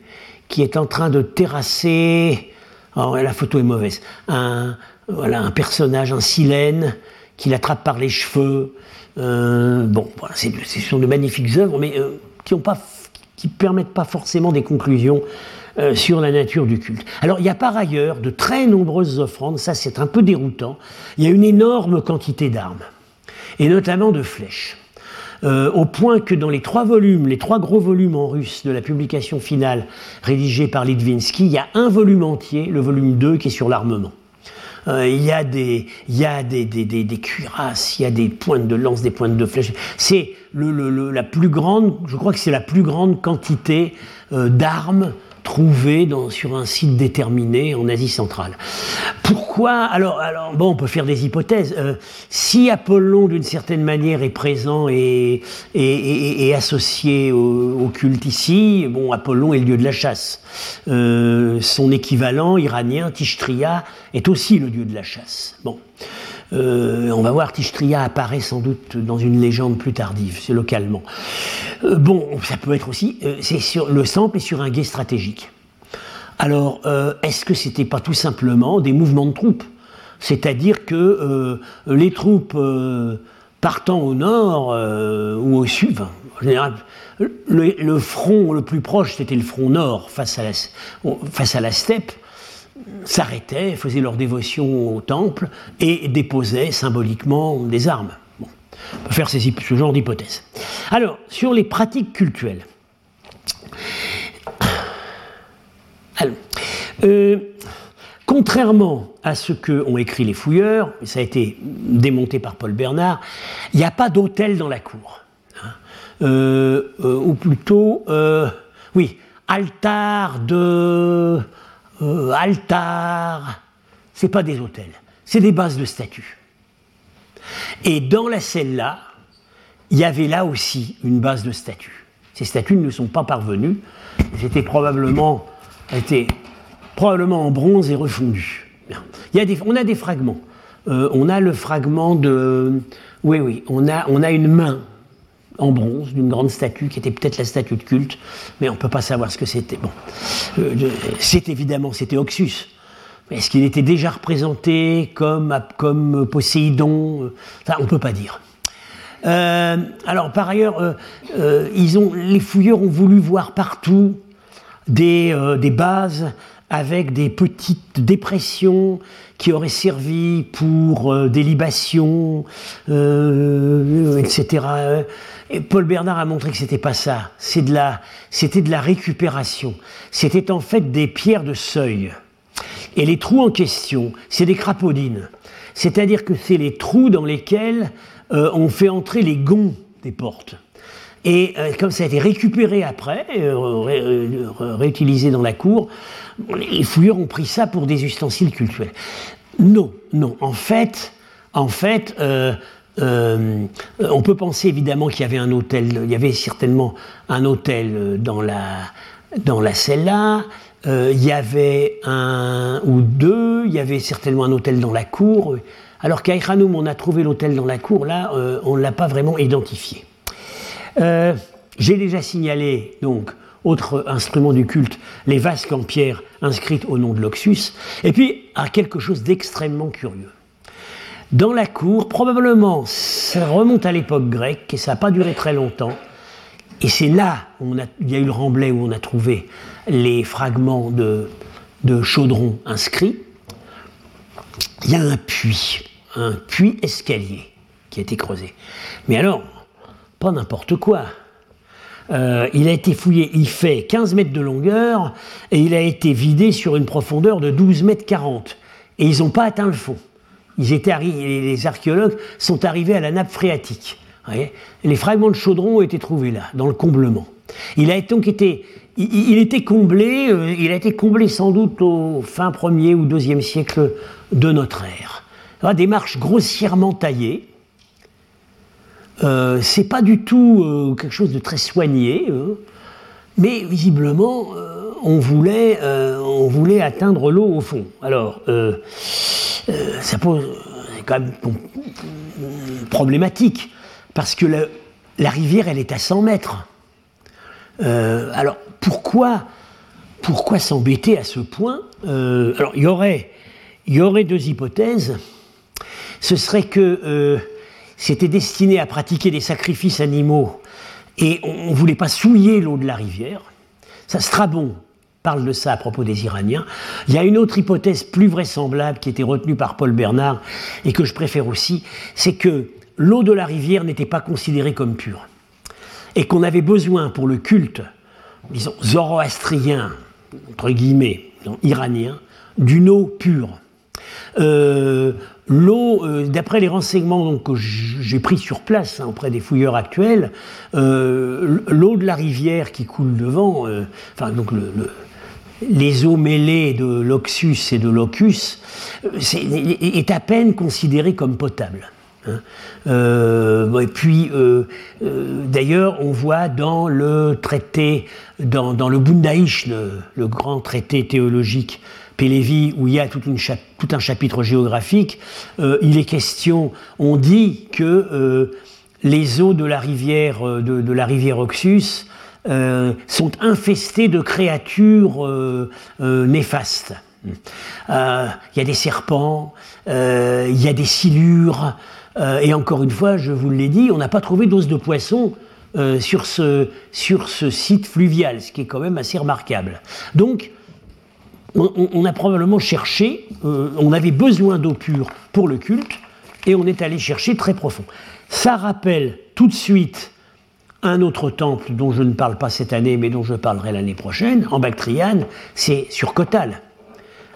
qui est en train de terrasser alors, la photo est mauvaise. Un, voilà, un personnage, un silène, qui l'attrape par les cheveux. Euh, bon, voilà, ce sont de magnifiques œuvres, mais euh, qui ne qui permettent pas forcément des conclusions euh, sur la nature du culte. Alors, il y a par ailleurs de très nombreuses offrandes, ça c'est un peu déroutant. Il y a une énorme quantité d'armes, et notamment de flèches. Euh, au point que dans les trois volumes, les trois gros volumes en russe de la publication finale rédigée par Litvinsky, il y a un volume entier, le volume 2, qui est sur l'armement. Euh, il y a, des, y a des, des, des, cuirasses, il y a des pointes de lance, des pointes de flèche. C'est le, la plus grande, je crois que c'est la plus grande quantité euh, d'armes trouvé dans, sur un site déterminé en Asie centrale. Pourquoi alors, bon, on peut faire des hypothèses. Euh, si Apollon, d'une certaine manière, est présent et, et, associé au, culte ici, bon, Apollon est le dieu de la chasse. Euh, son équivalent iranien, Tishtria, est aussi le dieu de la chasse. Bon. Euh, on va voir, Tishtria apparaît sans doute dans une légende plus tardive, c'est localement. Euh, bon, ça peut être aussi, euh, sur le sample est sur un guet stratégique. Alors, est-ce que c'était pas tout simplement des mouvements de troupes? C'est-à-dire que les troupes partant au nord ou au sud, en général, le, front le plus proche, c'était le front nord face à la steppe s'arrêtaient, faisaient leur dévotion au temple et déposaient symboliquement des armes. on peut faire ce genre d'hypothèse. Alors, sur les pratiques cultuelles. Euh, contrairement à ce qu'ont écrit les fouilleurs, ça a été démonté par Paul Bernard, il n'y a pas d'hôtel dans la cour. Hein. Euh, euh, ou plutôt, oui, altar de euh, altar, c'est pas des hôtels, c'est des bases de statues. Et dans la celle-là, il y avait là aussi une base de statues. Ces statues ne sont pas parvenues. Elles probablement, étaient probablement en bronze et refondues. On a des fragments. Euh, on a le fragment de. Oui, oui, on a une main en bronze d'une grande statue qui était peut-être la statue de culte, mais on ne peut pas savoir ce que c'était. Bon, euh, c'est évidemment, c'était Oxus. Est-ce qu'il était déjà représenté comme, comme Poséidon On ne peut pas dire. Euh, alors, par ailleurs, ils ont, les fouilleurs ont voulu voir partout des, des bases avec des petites dépressions qui auraient servi pour euh, des libations, euh, etc. Paul Bernard a montré que c'était pas ça. C'est de la, c'était de la récupération. C'était en fait des pierres de seuil. Et les trous en question, c'est des crapaudines. C'est-à-dire que c'est les trous dans lesquels euh, on fait entrer les gonds des portes. Et comme ça a été récupéré après, réutilisé dans la cour, les fouilleurs ont pris ça pour des ustensiles cultuels. Non, non. En fait, en fait, euh, euh, on peut penser évidemment qu'il y avait un hôtel, il y avait certainement un hôtel dans la, dans la cella, euh, il y avait un ou deux, il y avait certainement un hôtel dans la cour. Alors qu'à on a trouvé l'hôtel dans la cour, là, on ne l'a pas vraiment identifié. J'ai déjà signalé donc autre instrument du culte, les vasques en pierre inscrites au nom de l'Oxus, et puis à quelque chose d'extrêmement curieux. Dans la cour, probablement, ça remonte à l'époque grecque, et ça n'a pas duré très longtemps, et c'est là, où il y a eu le remblai où on a trouvé les fragments de, chaudron inscrits, il y a un puits, un puits escalier qui a été creusé. Mais alors, pas n'importe quoi. Euh, il a été fouillé, il fait 15 mètres de longueur et il a été vidé sur une profondeur de 12 mètres 40. Et ils n'ont pas atteint le fond. Ils étaient les archéologues sont arrivés à la nappe phréatique. les fragments de chaudron ont été trouvés là, dans le comblement. Il a donc été, il, était comblé, euh, il a été comblé sans doute au fin 1er ou 2e siècle de notre ère. Des marches grossièrement taillées, euh, c'est pas du tout euh, quelque chose de très soigné, hein. mais visiblement, euh, on, voulait, on voulait atteindre l'eau au fond. Alors, ça pose quand même problématique, parce que la, rivière, elle est à 100 mètres. alors, pourquoi, pourquoi s'embêter à ce point Alors, il y aurait, y aurait deux hypothèses. Ce serait que c'était destiné à pratiquer des sacrifices animaux et on ne voulait pas souiller l'eau de la rivière. Ça, Strabon parle de ça à propos des Iraniens. Il y a une autre hypothèse plus vraisemblable qui était retenue par Paul Bernard et que je préfère aussi, c'est que l'eau de la rivière n'était pas considérée comme pure et qu'on avait besoin pour le culte, disons, zoroastrien, entre guillemets, iranien, d'une eau pure. Euh, L'eau, euh, d'après les renseignements que j'ai pris sur place hein, auprès des fouilleurs actuels, euh, l'eau de la rivière qui coule devant, euh, enfin donc les eaux mêlées de l'Oxus et de l'Ocus, est, à peine considérée comme potable. Hein. et puis, d'ailleurs, on voit dans le traité, dans, le Bundaïch, le, grand traité théologique Pélévi, où il y a tout un chapitre géographique, euh, il est question, on dit que euh, les eaux de la rivière, euh, de, la rivière Oxus sont infestées de créatures néfastes. Il y a des serpents, il y a des silures, et encore une fois, je vous l'ai dit, on n'a pas trouvé d'os de poisson sur, ce, sur ce site fluvial, ce qui est quand même assez remarquable. Donc, on, a probablement cherché, euh, on avait besoin d'eau pure pour le culte, et on est allé chercher très profond. Ça rappelle tout de suite un autre temple dont je ne parle pas cette année, mais dont je parlerai l'année prochaine, en Bactriane, c'est sur Cotal.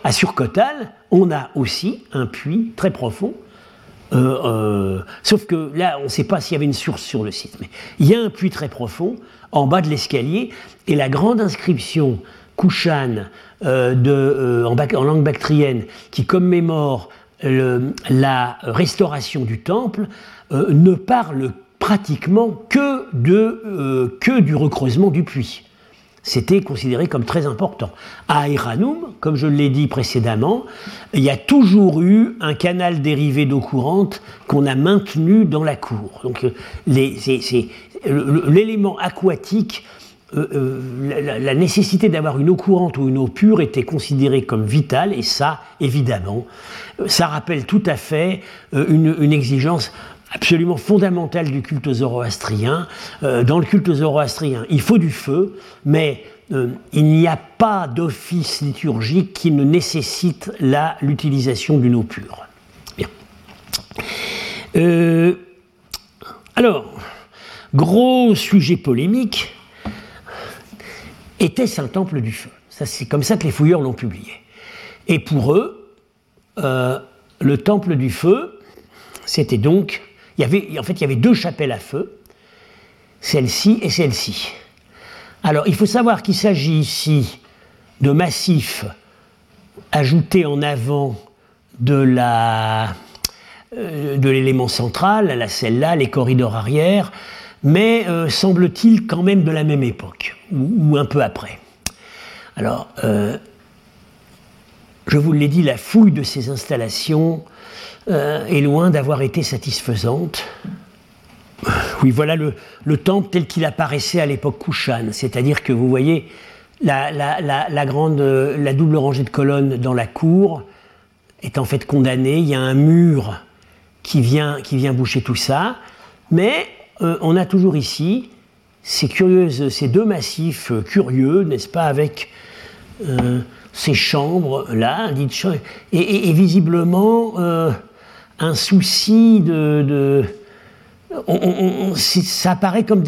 À Surcotal, on a aussi un puits très profond, euh, euh, sauf que là, on ne sait pas s'il y avait une source sur le site, mais il y a un puits très profond en bas de l'escalier, et la grande inscription Kushan euh, de, euh, en, langue bactrienne qui commémore la restauration du temple ne parle pratiquement que, de, que du recreusement du puits. C'était considéré comme très important. À Iranum, comme je l'ai dit précédemment, il y a toujours eu un canal dérivé d'eau courante qu'on a maintenu dans la cour. Donc l'élément aquatique, euh, euh, la, nécessité d'avoir une eau courante ou une eau pure était considérée comme vitale, et ça, évidemment, ça rappelle tout à fait euh, une exigence absolument fondamentale du culte zoroastrien. Euh, dans le culte zoroastrien, il faut du feu, mais euh, il n'y a pas d'office liturgique qui ne nécessite l'utilisation d'une eau pure. Euh, alors, gros sujet polémique, était-ce un temple du feu? C'est comme ça que les fouilleurs l'ont publié. Et pour eux, le temple du feu, c'était donc en fait, il y avait deux chapelles à feu, celle-ci et celle-ci. Alors, il faut savoir qu'il s'agit ici de massifs ajoutés en avant de la euh, de l'élément central, la celle-là, les corridors arrière, mais euh, semble-t-il quand même de la même époque, ou, un peu après. Alors, euh, je vous l'ai dit, la fouille de ces installations euh, est loin d'avoir été satisfaisante. Oui, voilà le, temple tel qu'il apparaissait à l'époque Kushan, c'est-à-dire que vous voyez la, grande, la double rangée de colonnes dans la cour est en fait condamnée. Il y a un mur qui vient, qui vient boucher tout ça, mais euh, on a toujours ici ces curieuses, ces deux massifs curieux, n'est-ce pas, avec euh, ces chambres là, et, visiblement un souci de. ça apparaît comme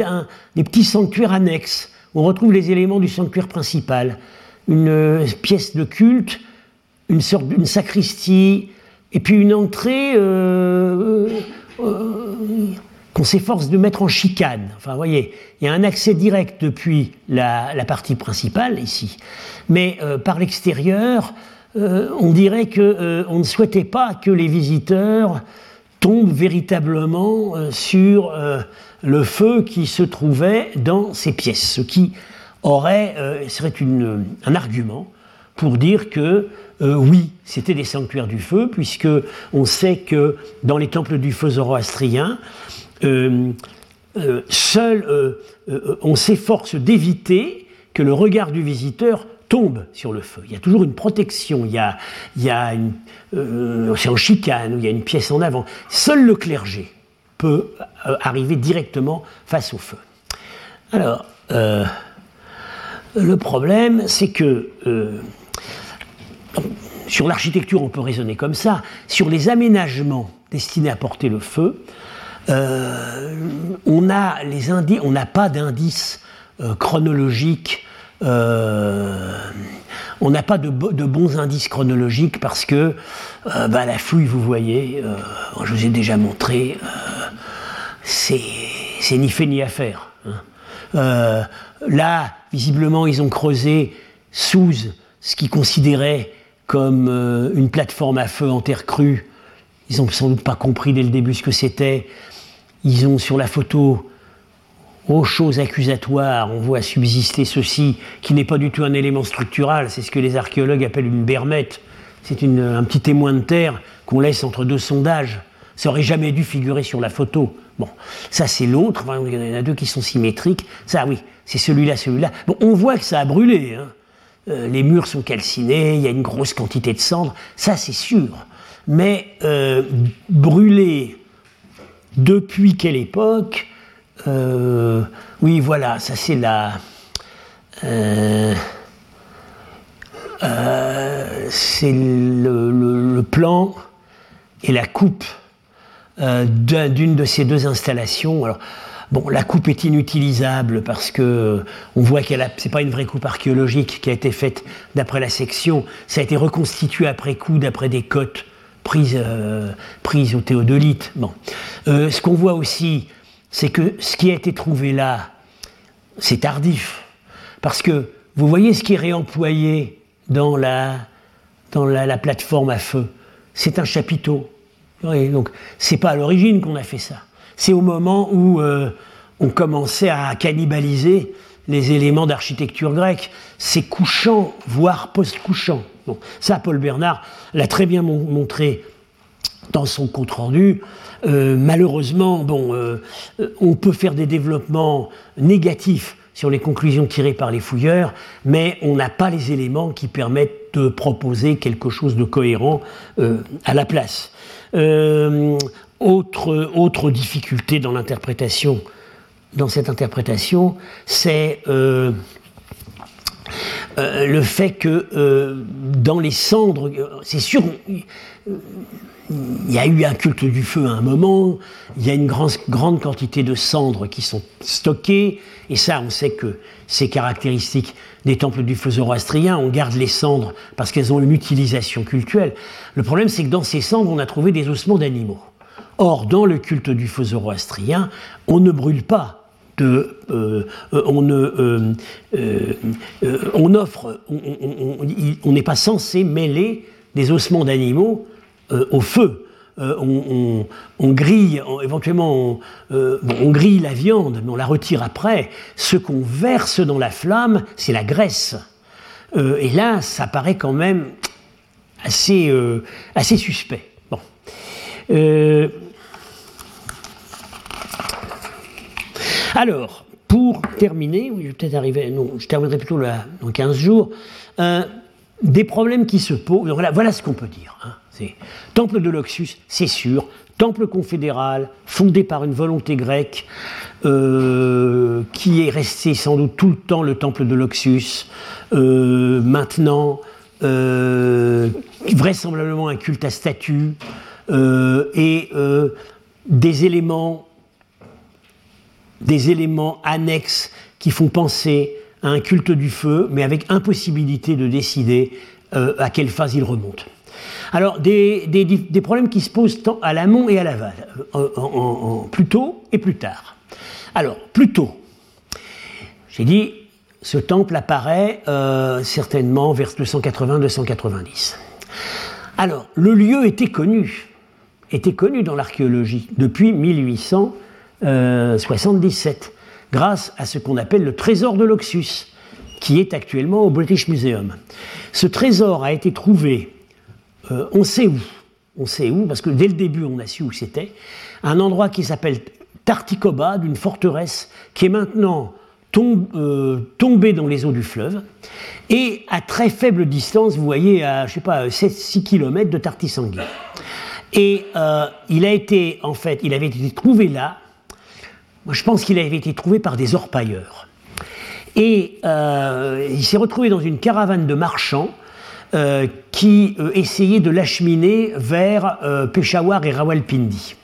des petits sanctuaires annexes. On retrouve les éléments du sanctuaire principal. Une euh, pièce de culte, une sorte d'une sacristie, et puis une entrée euh, euh, qu'on s'efforce de mettre en chicane. Enfin, vous voyez, il y a un accès direct depuis la, partie principale ici, mais par l'extérieur, euh, on dirait qu'on euh, ne souhaitait pas que les visiteurs tombent véritablement euh, sur le feu qui se trouvait dans ces pièces, ce qui aurait, serait un argument pour dire que oui, c'était des sanctuaires du feu, puisque on sait que dans les temples du feu zoroastrien, seul, on s'efforce d'éviter que le regard du visiteur tombe sur le feu. Il y a toujours une protection, il y a, une, euh, c'est en chicane, il y a une pièce en avant. Seul le clergé peut euh, arriver directement face au feu. Alors, euh, le problème, c'est que sur l'architecture, on peut raisonner comme ça. Sur les aménagements destinés à porter le feu, on n'a pas d'indice chronologique euh, on n'a pas de, bons indices chronologiques parce que euh, bah, la fouille, vous voyez, euh, je vous ai déjà montré, c'est ni fait ni à faire. Hein. là, visiblement, ils ont creusé sous ce qu'ils considéraient comme une plateforme à feu en terre crue. Ils n'ont sans doute pas compris dès le début ce que c'était. Ils ont sur la photo aux choses accusatoires, on voit subsister ceci, qui n'est pas du tout un élément structural, c'est ce que les archéologues appellent une bermette. C'est un petit témoin de terre qu'on laisse entre deux sondages. Ça aurait jamais dû figurer sur la photo. Bon, ça c'est l'autre, il y en a deux qui sont symétriques. Ça oui, c'est celui-là, celui-là. Bon, on voit que ça a brûlé. Hein. Euh, les murs sont calcinés, il y a une grosse quantité de cendres, ça c'est sûr. Mais euh, brûler depuis quelle époque euh, oui, voilà, ça c'est la. Euh, euh, c'est le, plan et la coupe d'une de ces deux installations. Alors, bon, la coupe est inutilisable parce que on voit qu'elle c'est pas une vraie coupe archéologique qui a été faite d'après la section. Ça a été reconstitué après coup d'après des cotes prises, prises au théodolite. Bon, ce qu'on voit aussi c'est que ce qui a été trouvé là, c'est tardif. Parce que vous voyez ce qui est réemployé dans la, plateforme à feu? C'est un chapiteau. donc, c'est pas à l'origine qu'on a fait ça. c'est au moment où on commençait à cannibaliser les éléments d'architecture grecque. C'est couchant, voire post-couchant. ça, Paul Bernard l'a très bien montré dans son compte-rendu. Euh, malheureusement, bon, euh, on peut faire des développements négatifs sur les conclusions tirées par les fouilleurs, mais on n'a pas les éléments qui permettent de proposer quelque chose de cohérent euh, à la place. autre, autre difficulté dans l'interprétation dans cette interprétation, c'est le fait que dans les cendres, c'est sûr, il y a eu un culte du feu à un moment, il y a une grande, quantité de cendres qui sont stockées, et ça, on sait que c'est caractéristique des temples du feu zoroastrien, on garde les cendres parce qu'elles ont une utilisation cultuelle. Le problème, c'est que dans ces cendres, on a trouvé des ossements d'animaux. Or, dans le culte du feu zoroastrien, on ne brûle pas de, euh, euh, on, euh, on offre, on n'est pas censé mêler des ossements d'animaux au feu. On, grille, éventuellement, on, grille la viande, mais on la retire après. Ce qu'on verse dans la flamme, c'est la graisse. et là, ça paraît quand même assez, assez suspect. Bon. Alors, pour terminer, je vais peut-être arriver, non, je terminerai plutôt là, dans 15 jours, euh, des problèmes qui se posent. Voilà, voilà ce qu'on peut dire. Hein. Temple de Loxus, c'est sûr. Temple confédéral, fondé par une volonté grecque, euh, qui est resté sans doute tout le temps le temple de Loxus. Euh, maintenant, vraisemblablement un culte à statue et des éléments des éléments annexes qui font penser à un culte du feu, mais avec impossibilité de décider euh, à quelle phase il remonte. Alors, des, problèmes qui se posent à l'amont et à l'aval, euh, plus tôt et plus tard. Alors, plus tôt, j'ai dit, ce temple apparaît euh, certainement vers 280-290. Alors, le lieu était connu, était connu dans l'archéologie depuis 1800 77, euh, grâce à ce qu'on appelle le trésor de l'Oxus, qui est actuellement au British Museum. Ce trésor a été trouvé, euh, on sait où, on sait où, parce que dès le début on a su où c'était, un endroit qui s'appelle Tartikoba, d'une forteresse qui est maintenant euh, tombée dans les eaux du fleuve, et à très faible distance, vous voyez, à je sais pas, 6 km de Tartisangui. Et il a été, en fait, il avait été trouvé là. Je pense qu'il avait été trouvé par des orpailleurs. Et euh, il s'est retrouvé dans une caravane de marchands euh, qui euh, essayaient de l'acheminer vers Peshawar et Rawalpindi.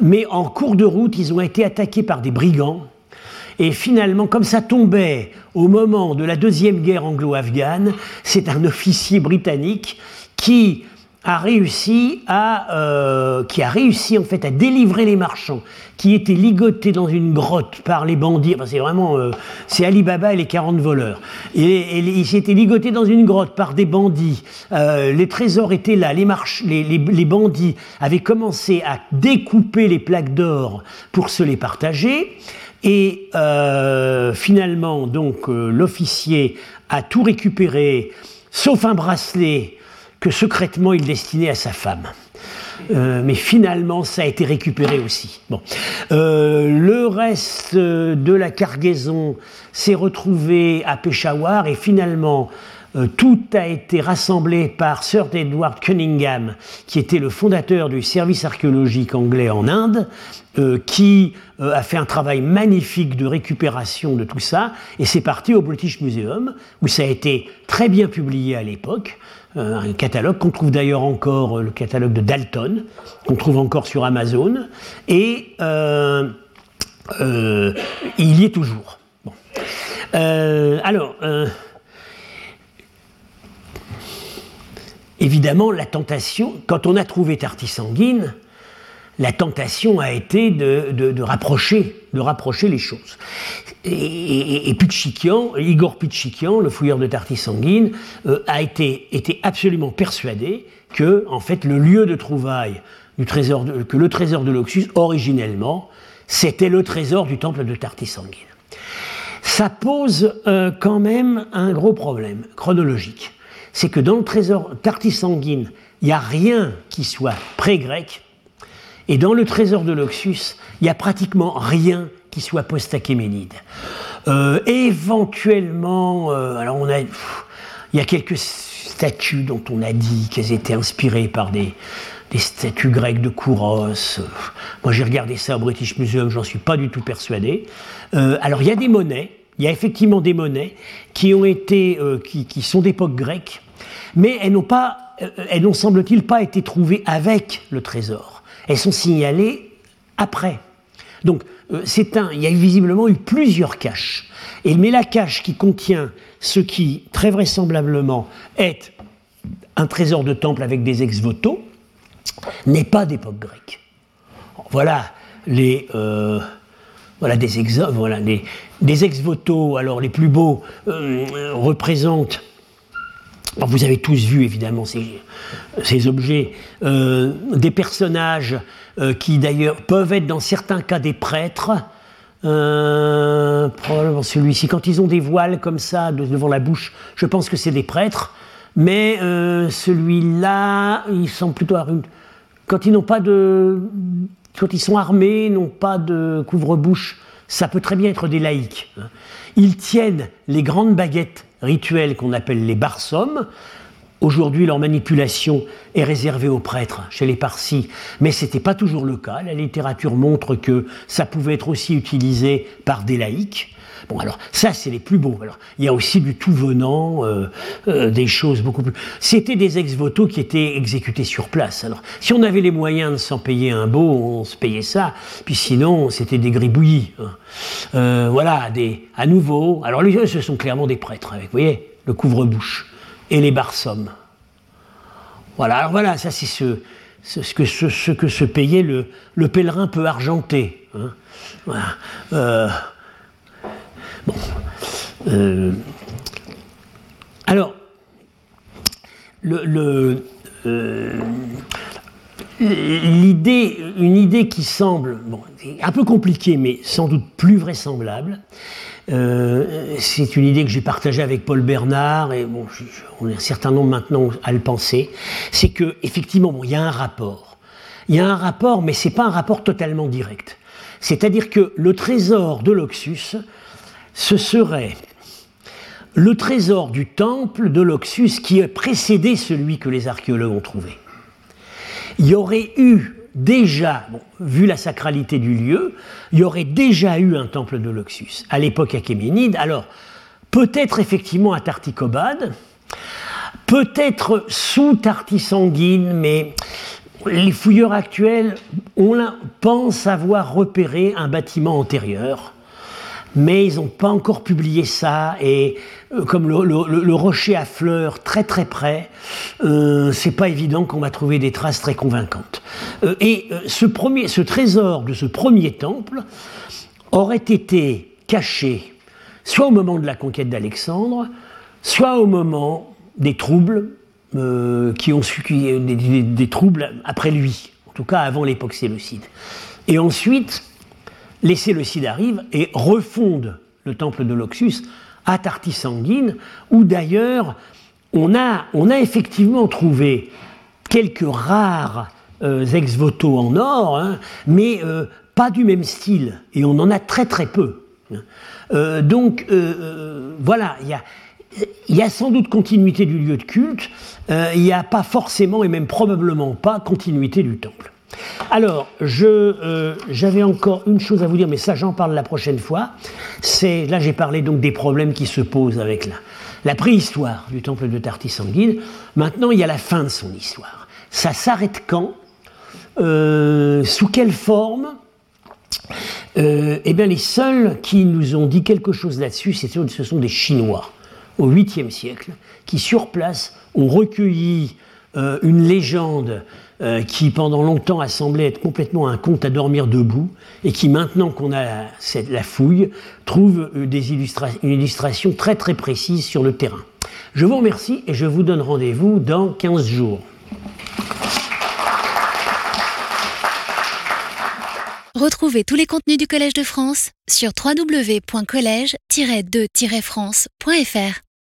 Mais en cours de route, ils ont été attaqués par des brigands. Et finalement, comme ça tombait au moment de la deuxième guerre anglo-afghane, c'est un officier britannique qui a réussi à, euh, qui a réussi en fait à délivrer les marchands qui étaient ligotés dans une grotte par les bandits. c'est vraiment, euh, c'est Ali Baba et les 40 voleurs. Et, ils s'étaient ligotés dans une grotte par des bandits. Euh, les trésors étaient là. Les, les, les, bandits avaient commencé à découper les plaques d'or pour se les partager. Et finalement, donc, l'officier a tout récupéré, sauf un bracelet que secrètement il destinait à sa femme. Euh, mais finalement, ça a été récupéré aussi. Bon. Euh, le reste de la cargaison s'est retrouvé à Peshawar et finalement, euh, tout a été rassemblé par Sir Edward Cunningham, qui était le fondateur du service archéologique anglais en Inde, qui a fait un travail magnifique de récupération de tout ça, et c'est parti au British Museum, où ça a été très bien publié à l'époque. Euh, un catalogue qu'on trouve d'ailleurs encore, euh, le catalogue de Dalton, qu'on trouve encore sur Amazon, et euh, il y est toujours. alors, évidemment, la tentation, quand on a trouvé Tartis sanguine, la tentation a été de, rapprocher, de rapprocher les choses. Et, Igor Pichikian, le fouilleur de Tartis sanguine, euh, a été, absolument persuadé que, en fait, le lieu de trouvaille du trésor que le trésor de l'Oxus, originellement, c'était le trésor du temple de Tartisanguine. Ça pose euh, quand même un gros problème chronologique. C'est que dans le trésor Tartisanguine, il n'y a rien qui soit pré-grec, et dans le trésor de l'Oxus, il n'y a pratiquement rien qui soit post-achéménide. Euh, éventuellement, euh, alors on a, il y a quelques statues dont on a dit qu'elles étaient inspirées par des, statues grecques de Kouros. Moi j'ai regardé ça au British Museum, j'en suis pas du tout persuadé. Euh, alors il y a des monnaies, il y a effectivement des monnaies qui ont été, qui, sont d'époque grecque, mais elles n'ont pas, elles n'ont semble-t-il pas été trouvées avec le trésor. Elles sont signalées après. Donc euh, c'est un, il y a visiblement eu plusieurs caches. Et, mais la cache qui contient ce qui, très vraisemblablement, est un trésor de temple avec des ex-voto, n'est pas d'époque grecque. Voilà les. Euh, voilà des, ex-voto, alors les plus beaux, euh, représentent vous avez tous vu évidemment ces, objets, euh, des personnages euh, qui d'ailleurs peuvent être dans certains cas des prêtres. Euh, probablement celui-ci, quand ils ont des voiles comme ça devant la bouche, je pense que c'est des prêtres. Mais celui-là, ils sont plutôt Quand ils n'ont pas de. Quand ils sont armés, n'ont pas de couvre-bouche, ça peut très bien être des laïcs. Hein. Ils tiennent les grandes baguettes rituels qu'on appelle les barsums. Aujourd'hui, leur manipulation est réservée aux prêtres chez les Parsis, mais ce n'était pas toujours le cas. La littérature montre que ça pouvait être aussi utilisé par des laïcs. Bon, alors ça, c'est les plus beaux. Alors, il y a aussi du tout venant, euh, euh, des choses beaucoup plus. C'était des ex-voto qui étaient exécutés sur place. Alors, si on avait les moyens de s'en payer un beau, on se payait ça. Puis sinon, c'était des gribouillis. Hein. Euh, voilà, des, à nouveau. Alors, les ce sont clairement des prêtres, avec, vous voyez, le couvre-bouche et les barsums. Voilà, alors voilà, ça c'est ce, que, se payait le, le pèlerin peu argenté. Hein. Euh, alors, euh, l'idée, une idée qui semble un peu compliquée, mais sans doute plus vraisemblable, euh, c'est une idée que j'ai partagée avec Paul Bernard, et on est un certain nombre maintenant à le penser, c'est que effectivement, il y a un rapport. Il y a un rapport, mais ce n'est pas un rapport totalement direct. C'est-à-dire que le trésor de l'Oxus ce serait le trésor du temple de l'Oxus qui a précédé celui que les archéologues ont trouvé. Il y aurait eu déjà, vu la sacralité du lieu, il y aurait déjà eu un temple de l'Oxus à l'époque achéménide. Alors, peut-être effectivement à Tarticobade, peut-être sous Tartisanguine, mais les fouilleurs actuels on pensent avoir repéré un bâtiment antérieur mais ils n'ont pas encore publié ça. Et euh, comme le, rocher à fleurs très très près, euh, c'est pas évident qu'on va trouver des traces très convaincantes. Euh, et ce, trésor de ce premier temple aurait été caché soit au moment de la conquête d'Alexandre, soit au moment des troubles qui ont des, des troubles après lui, en tout cas avant l'époque séleucide. Et ensuite, les Séleucides arrivent et refondent le temple de l'Oxus à Tartisanguine, où d'ailleurs on a, on a effectivement trouvé quelques rares euh, ex-voto en or, hein, mais euh, pas du même style, et on en a très très peu. Euh, donc voilà, il y a, y a, sans doute continuité du lieu de culte, il n'y a pas forcément et même probablement pas continuité du temple. Alors, euh, j'avais encore une chose à vous dire, mais ça j'en parle la prochaine fois. C'est là j'ai parlé donc des problèmes qui se posent avec la, préhistoire du temple de Tartis-Sanguine. Maintenant, il y a la fin de son histoire. Ça s'arrête quand? Euh, Sous quelle forme? Euh, Eh bien, les seuls qui nous ont dit quelque chose là-dessus, ce sont des Chinois au 8e siècle, qui sur place ont recueilli une légende euh, qui pendant longtemps a semblé être complètement un conte à dormir debout, et qui maintenant qu'on a la, fouille, trouve euh, des une illustration très très précise sur le terrain. Je vous remercie et je vous donne rendez-vous dans 15 jours. Retrouvez tous les contenus du Collège de France sur www.colège-2-france.fr.